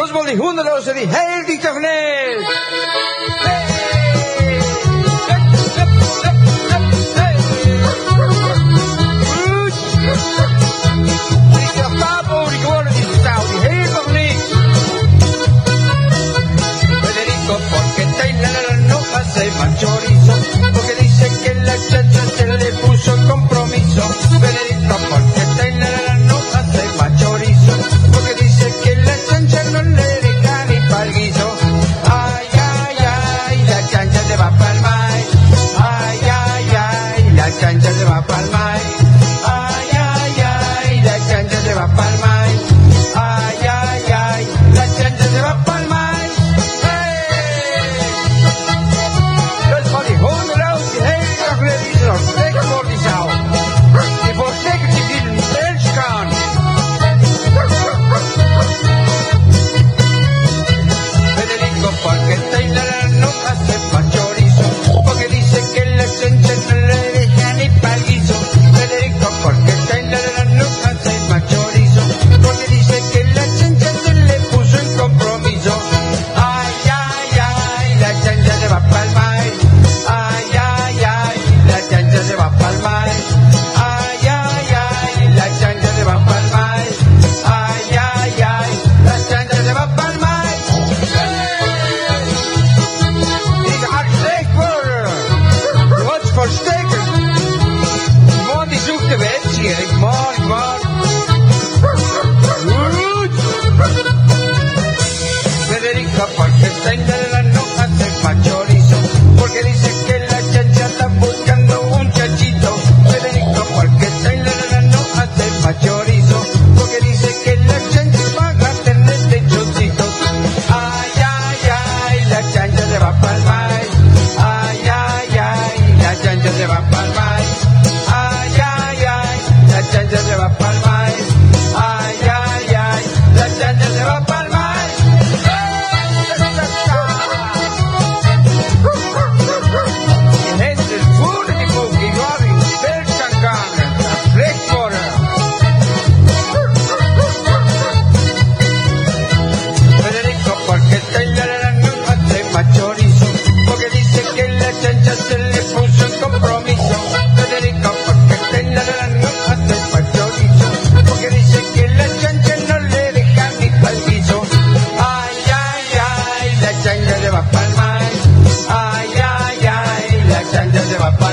Hace más chorizo, porque dice que la chancha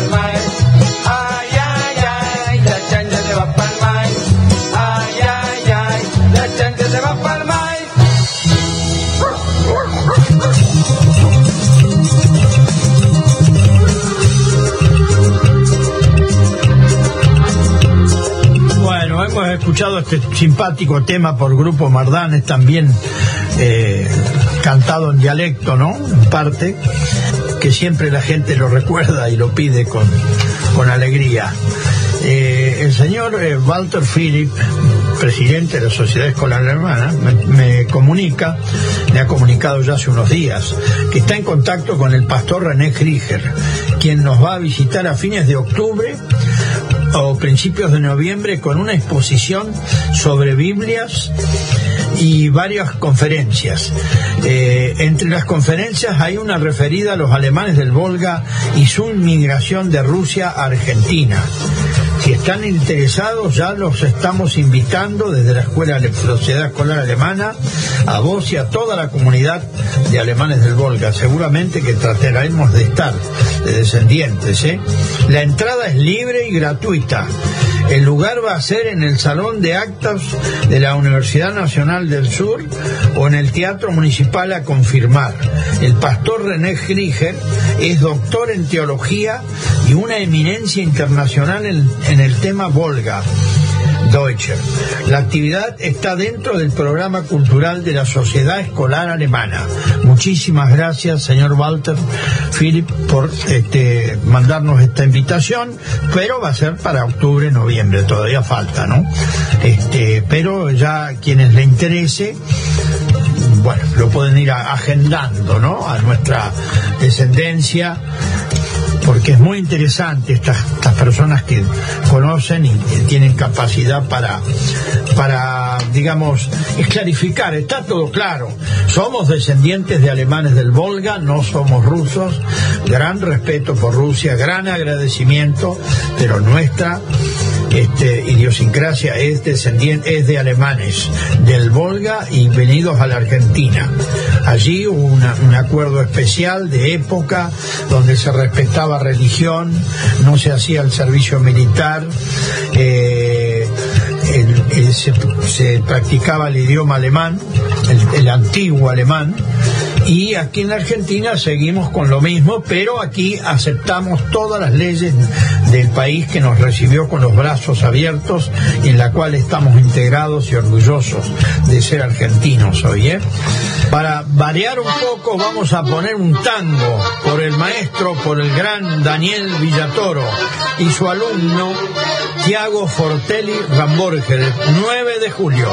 Ay, ay, ay, la chancha va. Ay, ay, ay, la chancha va. Bueno, hemos escuchado este simpático tema por Grupo Mardanes también. Eh, cantado en dialecto, ¿no? En parte que siempre la gente lo recuerda y lo pide con, con alegría. Eh, el señor eh, Walter Philip, presidente de la Sociedad Escolar Alemana, me, me, comunica, me ha comunicado ya hace unos días, que está en contacto con el pastor René Krieger, quien nos va a visitar a fines de octubre o principios de noviembre con una exposición sobre Biblias y varias conferencias. Eh, entre las conferencias hay una referida a los alemanes del Volga y su inmigración de Rusia a Argentina. Si están interesados, ya los estamos invitando desde la Escuela de Sociedad Escolar Alemana a vos y a toda la comunidad de alemanes del Volga. Seguramente que trataremos de estar, de descendientes. ¿eh? La entrada es libre y gratuita. El lugar va a ser en el Salón de Actos de la Universidad Nacional del Sur o en el Teatro Municipal a confirmar. El pastor René Grieger es doctor en teología y una eminencia internacional en, en el tema Volga. Deutscher. La actividad está dentro del programa cultural de la Sociedad Escolar Alemana. Muchísimas gracias, señor Walter Philip, por este, mandarnos esta invitación, pero va a ser para octubre, noviembre, todavía falta, ¿no? Este, pero ya quienes le interese, bueno, lo pueden ir agendando, ¿no? A nuestra descendencia porque es muy interesante estas, estas personas que conocen y tienen capacidad para, para, digamos, esclarificar, está todo claro. Somos descendientes de alemanes del Volga, no somos rusos, gran respeto por Rusia, gran agradecimiento, pero nuestra este, idiosincrasia es descendiente, es de alemanes del Volga y venidos a la Argentina. Allí hubo una, un acuerdo especial de época donde se respetaba religión, no se hacía el servicio militar, eh, se, se, practicaba el idioma alemán, el, el antiguo alemán, y aquí en la Argentina seguimos con lo mismo, pero aquí aceptamos todas las leyes del país que nos recibió con los brazos abiertos y en la cual estamos integrados y orgullosos de ser argentinos hoy. ¿eh? Para variar un poco vamos a poner un tango por el maestro, por el gran Daniel Villatoro y su alumno Tiago Fortelli Ramborger, 9 de julio.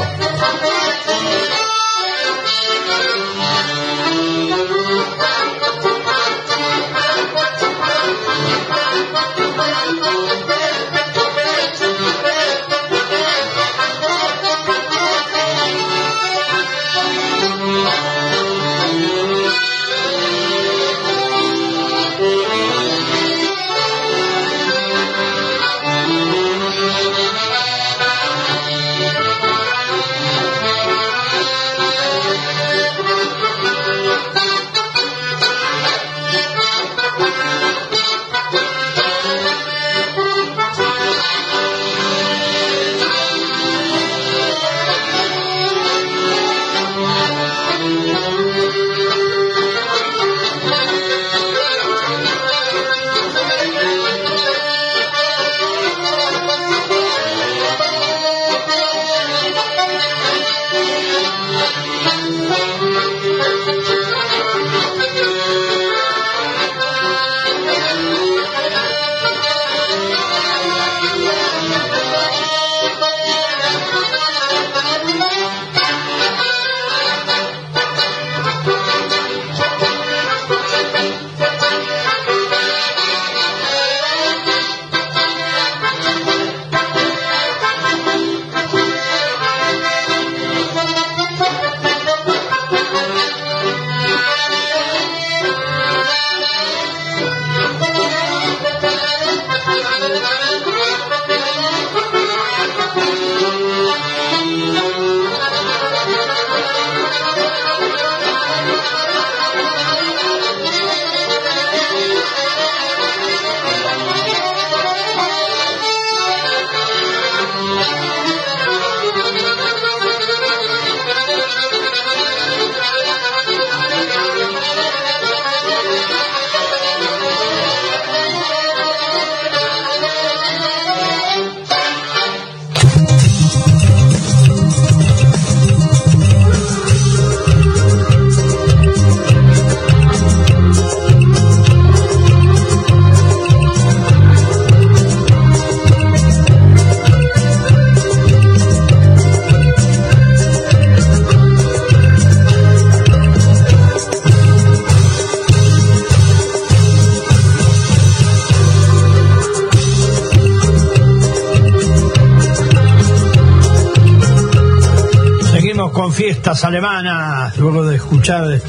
Alemanas, luego de escuchar,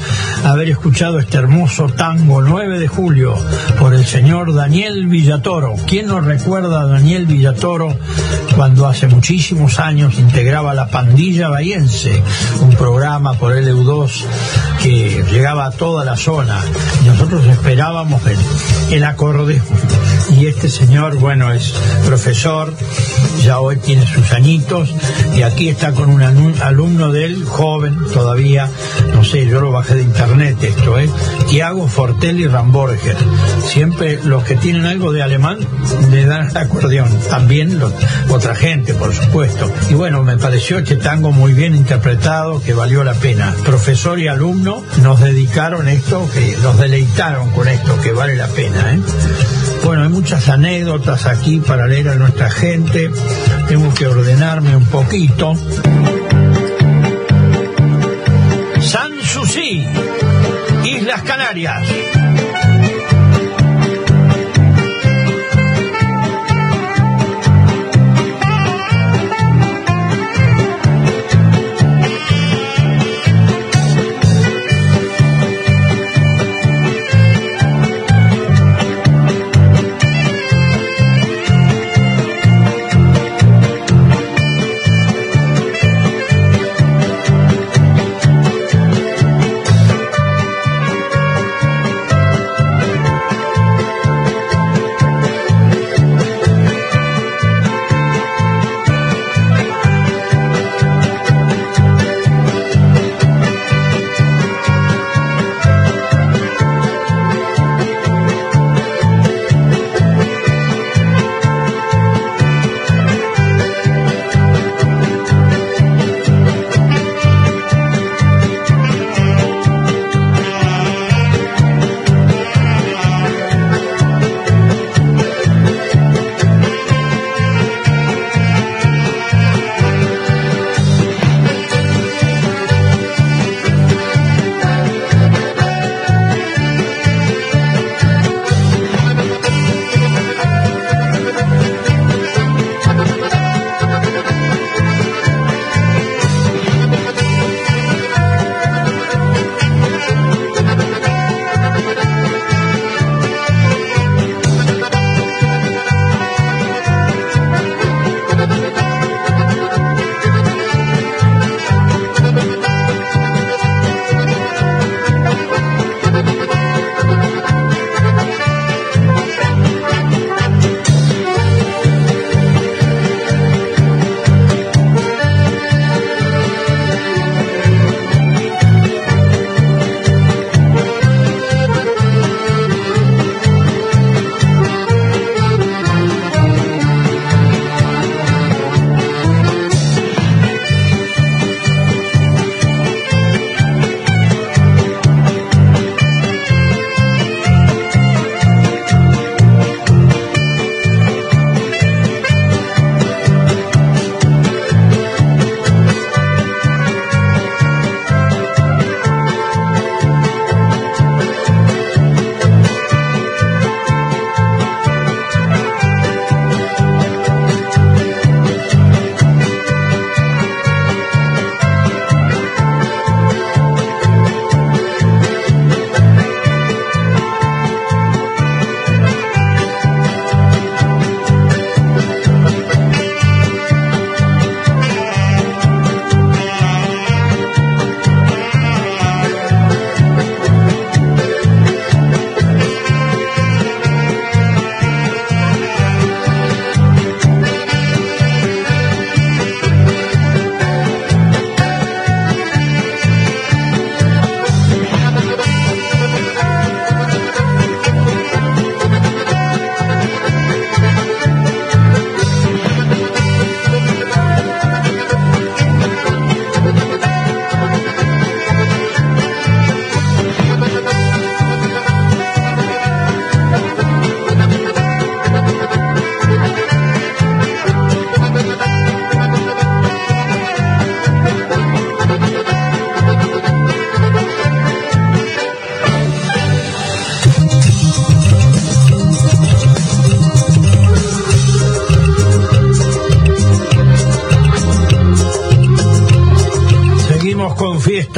haber escuchado este hermoso tango 9 de julio por el señor Daniel Villatoro. ¿Quién nos recuerda a Daniel Villatoro cuando hace muchísimos años integraba la Pandilla Bahiense, un programa por LU2 que llegaba a toda la zona. Nosotros esperábamos el, el. Y este señor, bueno, es profesor, ya hoy tiene sus añitos, y aquí está con un alumno de él, joven todavía, no sé, yo lo bajé de internet esto, ¿eh? Tiago Fortelli Ramborger. Siempre los que tienen algo de alemán le dan el acordeón. También otra gente, por supuesto. Y bueno, me pareció este tango muy bien interpretado, que valió la pena. Profesor y alumno nos dedicaron esto, que nos deleitaron con esto, que vale la pena, ¿eh? Bueno, hay muchas anécdotas aquí para leer a nuestra gente. Tengo que ordenarme un poquito. Islas Canarias.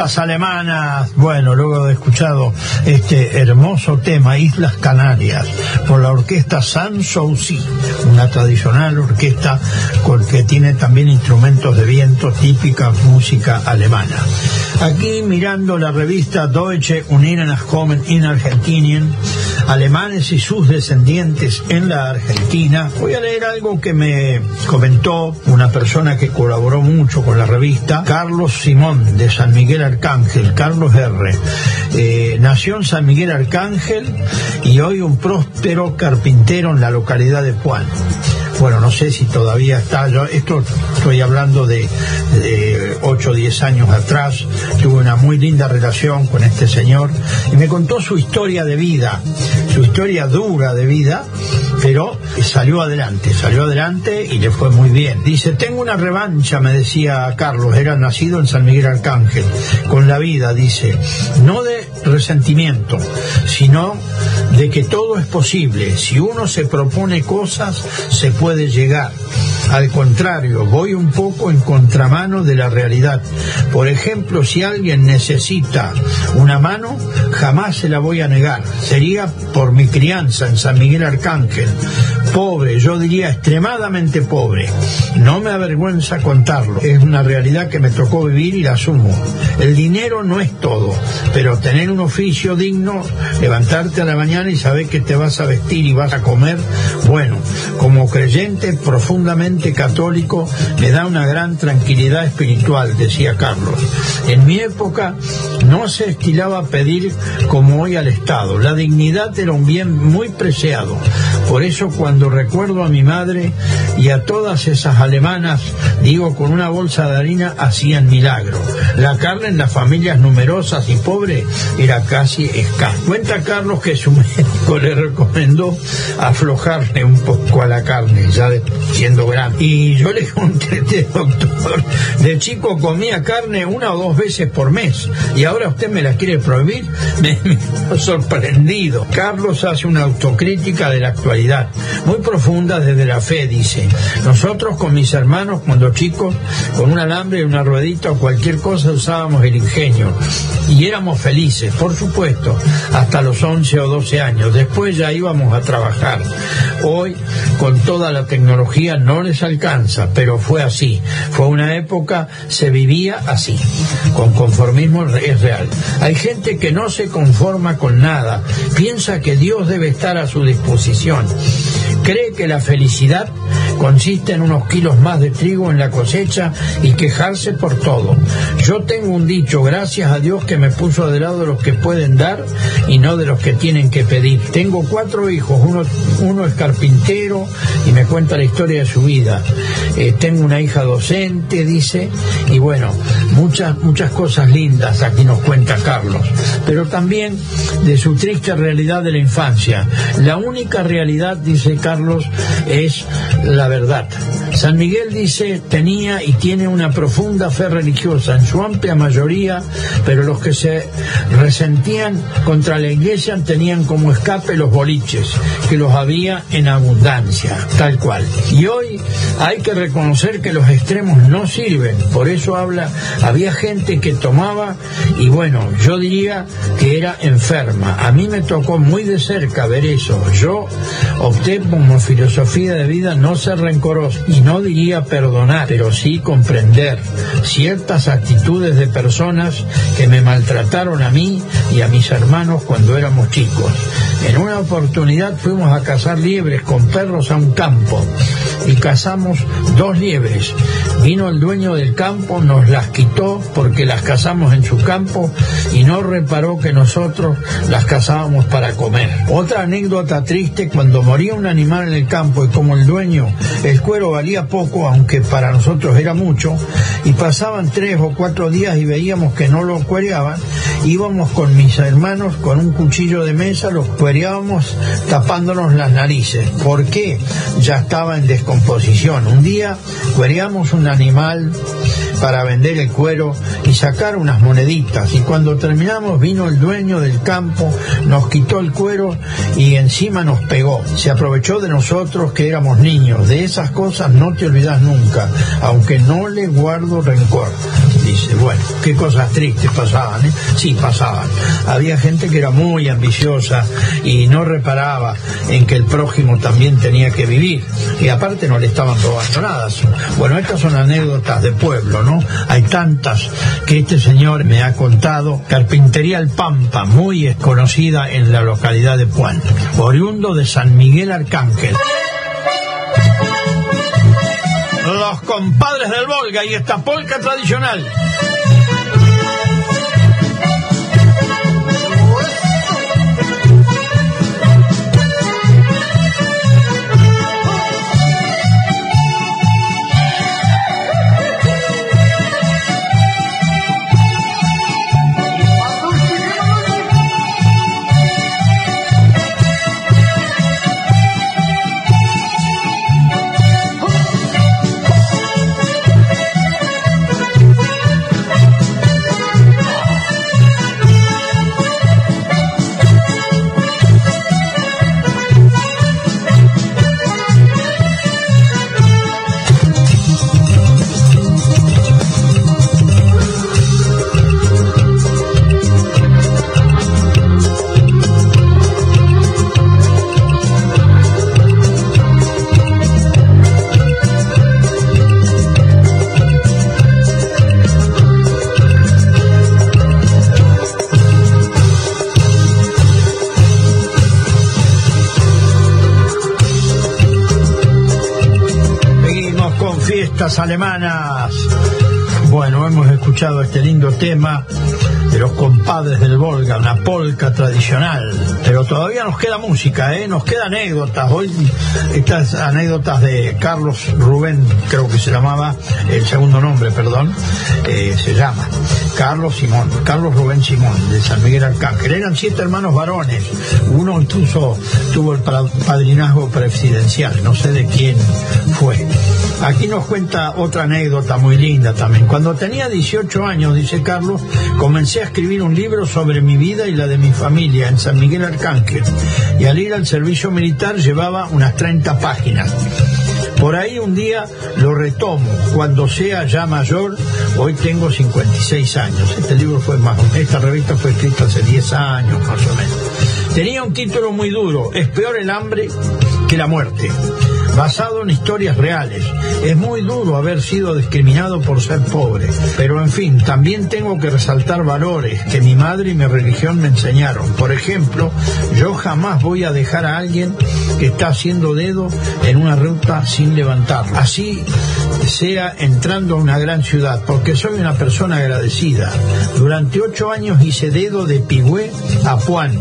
Alemanas. Bueno, luego de escuchado este hermoso tema, Islas Canarias, por la orquesta Sanssouci, una tradicional orquesta que tiene también instrumentos de viento típica música alemana. Aquí mirando la revista Deutsche Unionenachkommen in Argentinien, alemanes y sus descendientes en la Argentina, voy a leer algo que me comentó una persona que colaboró mucho con la revista, Carlos Simón de San Miguel Arcángel, Carlos R. Eh, nació en San Miguel Arcángel y hoy un próspero carpintero en la localidad de Juan. Bueno, no sé si todavía está, yo esto estoy hablando de, de 8 o 10 años atrás, tuve una muy linda relación con este señor y me contó su historia de vida, su historia dura de vida, pero salió adelante, salió adelante y le fue muy bien. Dice, tengo una revancha, me decía Carlos, era nacido en San Miguel Arcángel, con la vida, dice, no de resentimiento, sino de que todo es posible. Si uno se propone cosas, se puede llegar. Al contrario, voy un poco en contramano de la realidad. Por ejemplo, si alguien necesita una mano, jamás se la voy a negar. Sería por mi crianza en San Miguel Arcángel. Pobre, yo diría extremadamente pobre. No me avergüenza contarlo. Es una realidad que me tocó vivir y la asumo. El dinero no es todo, pero tener un oficio digno, levantarte a la mañana y saber que te vas a vestir y vas a comer, bueno, como creyente profundamente católico, me da una gran tranquilidad espiritual, decía Carlos. En mi época no se estilaba pedir como hoy al Estado. La dignidad era un bien muy preciado. Por eso cuando recuerdo a mi madre y a todas esas alemanas, digo, con una bolsa de harina hacían milagro. La carne en las familias numerosas y pobres era casi escasa. Cuenta Carlos que su médico le recomendó aflojarle un poco a la carne, ya siendo grande. Y yo le contesté, doctor, de chico comía carne una o dos veces por mes y ahora usted me la quiere prohibir. Me, me sorprendido. Carlos hace una autocrítica de la actualidad, muy profunda desde la fe, dice. Nosotros con mis hermanos, cuando chicos, con un alambre y una ruedita o cualquier cosa usábamos el ingenio y éramos felices, por supuesto, hasta los 11 o 12 años. Después ya íbamos a trabajar. Hoy, con toda la tecnología, no les alcanza, pero fue así. Fue una época, se vivía así. Con conformismo es real. Hay gente que no se conforma con nada, piensa que Dios debe estar a su disposición. Cree que la felicidad consiste en unos kilos más de trigo en la cosecha y quejarse por todo. Yo tengo un dicho, gracias a Dios que me puso de lado los que pueden dar y no de los que tienen que pedir. Tengo cuatro hijos, uno, uno es carpintero y me cuenta la historia de su vida. Eh, tengo una hija docente, dice, y bueno, muchas, muchas cosas lindas aquí nos cuenta Carlos, pero también de su triste realidad de la infancia. La única realidad, dice Carlos, es la verdad. San Miguel dice tenía y tiene una profunda fe religiosa en su amplia mayoría, pero los que se resentían contra la iglesia tenían como escape los boliches, que los había en abundancia, tal cual. Y hoy hay que reconocer que los extremos no sirven, por eso habla, había gente que tomaba y bueno, yo diría que era enferma. A mí me tocó muy de cerca ver eso. Yo opté como filosofía de vida no ser rencoroso y no diría perdonar, pero sí comprender ciertas actitudes de personas que me maltrataron a mí y a mis hermanos cuando éramos chicos. En una oportunidad fuimos a cazar liebres con perros a un campo y cazamos dos liebres. Vino el dueño del campo, nos las quitó porque las cazamos en su campo y no reparó que nosotros las cazábamos para comer. Otra anécdota triste, cuando moría un animal en el campo y como el dueño, el cuero valía poco, aunque para nosotros era mucho, y pasaban tres o cuatro días y veíamos que no lo cuereaban, íbamos con mis hermanos con un cuchillo de mesa, los cuereábamos tapándonos las narices. ¿Por qué? Ya estaba en descomposición. Un día cuereamos un animal para vender el cuero y sacar unas moneditas. Y cuando terminamos vino el dueño del campo, nos quitó el cuero y encima nos pegó. Se aprovechó de nosotros que éramos niños. De esas cosas no te olvidas nunca, aunque no le guardo rencor. Dice, bueno, qué cosas tristes pasaban, ¿eh? Sí, pasaban. Había gente que era muy ambiciosa y no reparaba en que el prójimo también tenía que vivir. Y aparte no le estaban robando nada. Bueno, estas son anécdotas de pueblo, ¿no? Hay tantas que este señor me ha contado. Carpintería El Pampa, muy conocida en la localidad de Puan, oriundo de San Miguel Arcángel. Los compadres del Volga y esta polca tradicional. Alemanas. Bueno, hemos escuchado este lindo tema de los compadres del Volga, una polca tradicional. Pero todavía nos queda música, ¿eh? nos queda anécdotas. Hoy estas anécdotas de Carlos Rubén, creo que se llamaba, el segundo nombre, perdón, eh, se llama Carlos Simón, Carlos Rubén Simón, de San Miguel Arcángel. Eran siete hermanos varones, uno incluso tuvo el pa- padrinazgo presidencial, no sé de quién fue. Aquí nos cuenta otra anécdota muy linda también. Cuando tenía 18 años, dice Carlos, comencé a escribir un libro sobre mi vida y la de mi familia en San Miguel Arcángel. Y al ir al servicio militar llevaba unas 30 páginas. Por ahí un día lo retomo, cuando sea ya mayor, hoy tengo 56 años. Este libro fue más, esta revista fue escrita hace 10 años más o menos. Tenía un título muy duro, es peor el hambre que la muerte, basado en historias reales. Es muy duro haber sido discriminado por ser pobre, pero en fin, también tengo que resaltar valores que mi madre y mi religión me enseñaron. Por ejemplo, yo jamás voy a dejar a alguien que está haciendo dedo en una ruta sin levantar. Así sea entrando a una gran ciudad, porque soy una persona agradecida. Durante ocho años hice dedo de Pigüé a Puan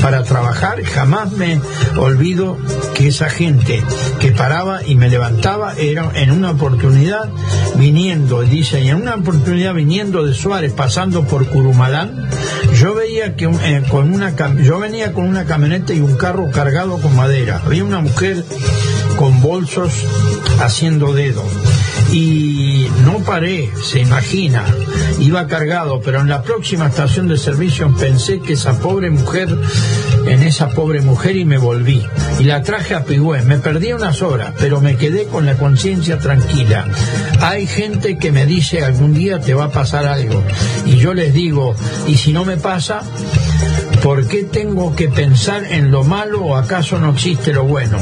para trabajar, jamás me olvido que esa gente que paraba y me levantaba era en una oportunidad viniendo, dice, y en una oportunidad viniendo de Suárez, pasando por Curumalán, yo veía que eh, con una yo venía con una camioneta y un carro cargado con madera. Había una mujer con bolsos haciendo dedo. Y no paré, se imagina, iba cargado, pero en la próxima estación de servicio pensé que esa pobre mujer, en esa pobre mujer y me volví. Y la traje a Pigüé, me perdí unas horas, pero me quedé con la conciencia tranquila. Hay gente que me dice algún día te va a pasar algo. Y yo les digo, ¿y si no me pasa? ¿Por qué tengo que pensar en lo malo o acaso no existe lo bueno?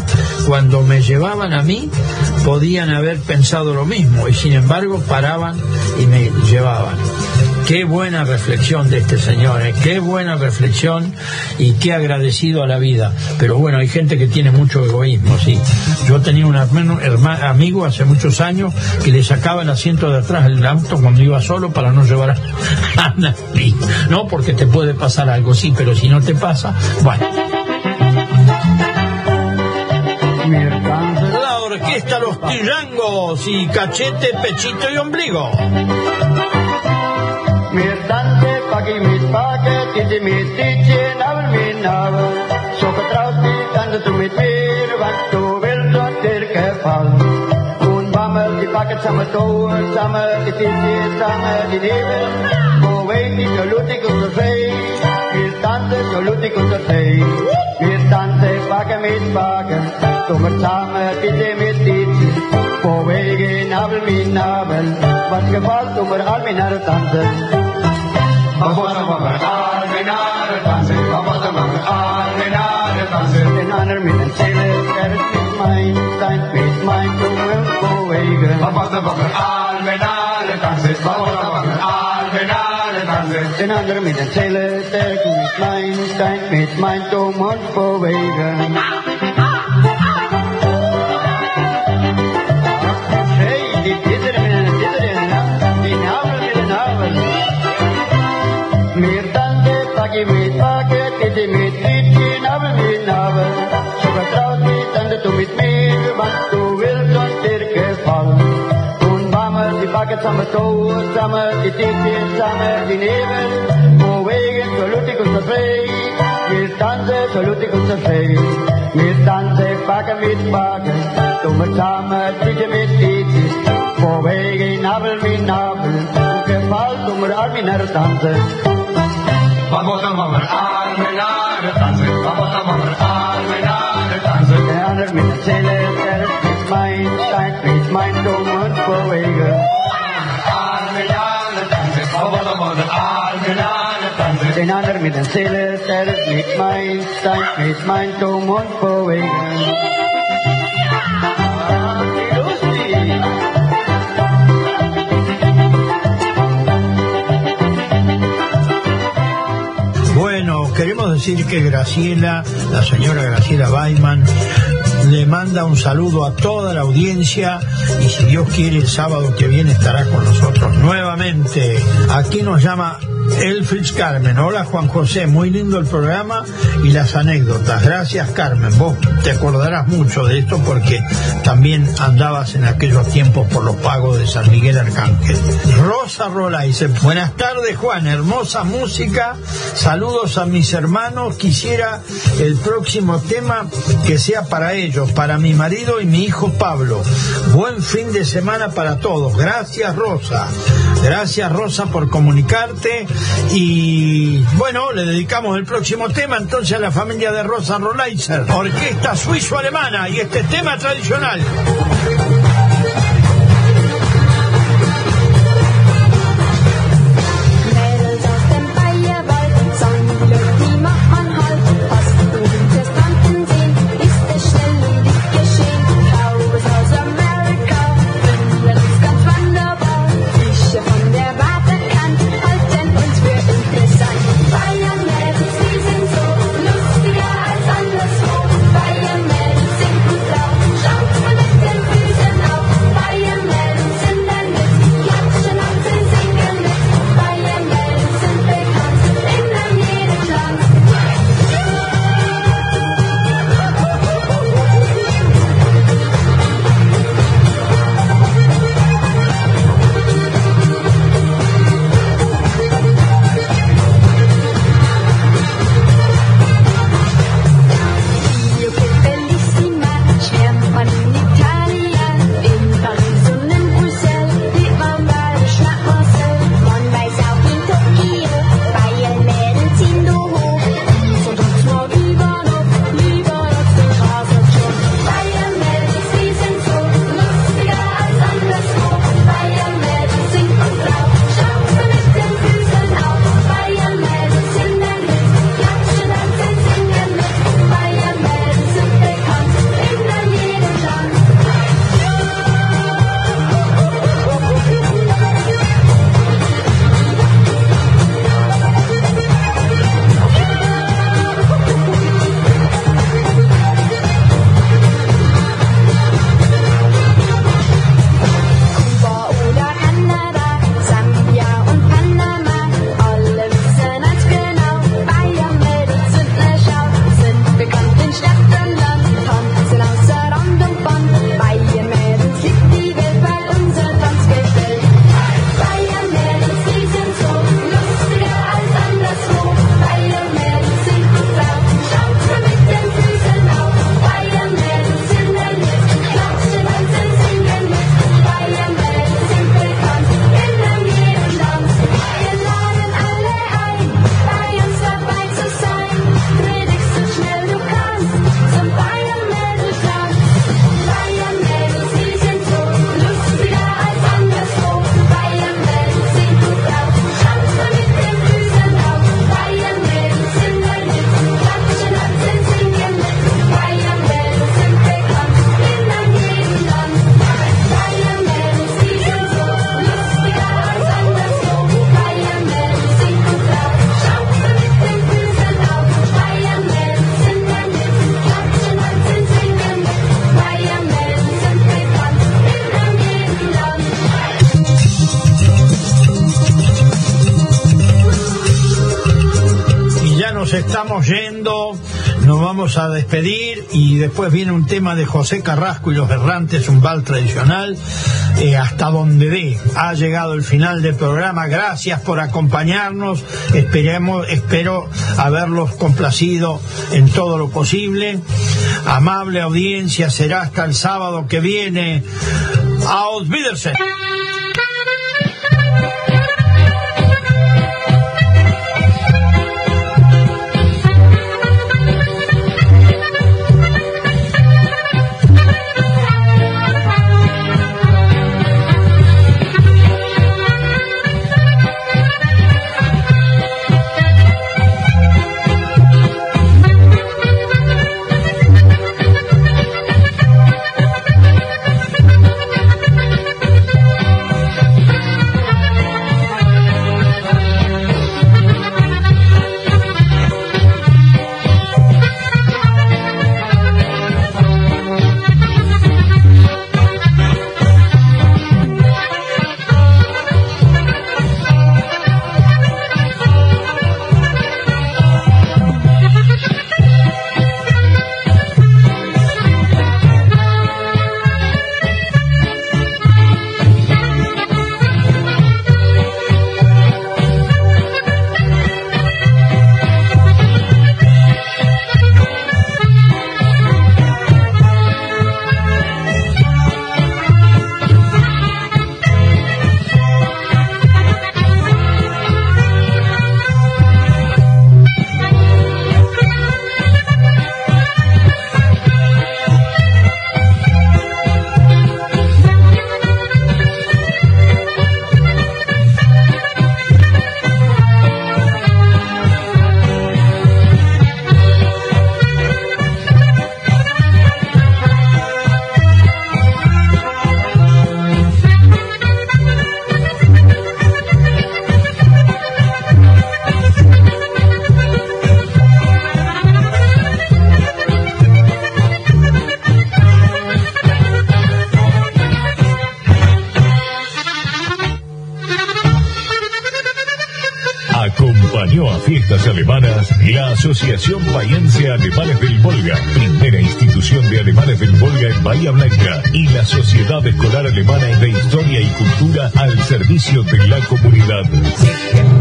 Cuando me llevaban a mí, podían haber pensado lo mismo y sin embargo paraban y me llevaban. Qué buena reflexión de este señor, ¿eh? qué buena reflexión y qué agradecido a la vida. Pero bueno, hay gente que tiene mucho egoísmo, sí. Yo tenía un hermano, herma- amigo hace muchos años que le sacaba el asiento de atrás del auto cuando iba solo para no llevar a nadie. No, porque te puede pasar algo, sí, pero si no te pasa, bueno. Toe wil dat geval. Een bammel die pakken pakken samen touwen, samen de fietsje, samen die neven. Go weet niet, zo loet ik op de vee. Wir tanzen, zo loet ik op de vee. taken mit wagen, door samen kije met dit. Powege nabel min nabel, wat geval door al minar tante. Babos babar al minar tante, babos babar al minar tante. Den ander min en zele kerk is mijn, zijn is mijn, toen we powege. Babos babar al minar tante, babos babar dansen. Den anderen mit den Zählen, der ist mit mein, dein mit mein, du musst go wegen. Hey, die Titteren mit den Titteren, die Nabel mit den Nabel. Mir tante, paki mit pake, titi mit titi, Nabel mit Nabel. So vertraut die Tante du mit mir, was du willst maken, samen kouwen, samen eten, samen dineren. Bewegen, salute con de rey, mis dansen, salute con de rey. Mis dansen, pakken, mis pakken, samen, nabel, mis nabel, gefalt, doen we armen naar dansen. Vamos a mamar armen naar de dansen, vamos a mamar armen naar de dansen. En met is mijn tijd, is mijn domen. Den anderen mit der Zelle, der ist mit mein, dein mit mein, dumm und lustig. Bueno, queremos decir que Graciela, la señora Graciela Baiman, le manda un saludo a toda la audiencia y si Dios quiere el sábado que viene estará con nosotros nuevamente. Aquí nos llama Elfrich Carmen. Hola Juan José, muy lindo el programa y las anécdotas. Gracias Carmen. Vos te acordarás mucho de esto porque también andabas en aquellos tiempos por los pagos de San Miguel Arcángel. Rosa Rola dice, buenas tardes Juan, hermosa música, saludos a mis hermanos, quisiera el próximo tema que sea para ellos, para mi marido y mi hijo Pablo. Buen fin de semana para todos. Gracias Rosa. Gracias Rosa por comunicarte y bueno, le dedicamos el próximo tema entonces a la familia de Rosa Rolaiser, orquesta suizo-alemana y este tema tradicional. A despedir y después viene un tema de José Carrasco y los errantes, un bal tradicional, eh, hasta donde dé. Ha llegado el final del programa, gracias por acompañarnos, esperemos, espero haberlos complacido en todo lo posible. Amable audiencia, será hasta el sábado que viene. Auf. Asociación Bahiense Alemanes del Volga, primera institución de alemanes del Volga en Bahía Blanca, y la Sociedad Escolar Alemana de Historia y Cultura al servicio de la comunidad.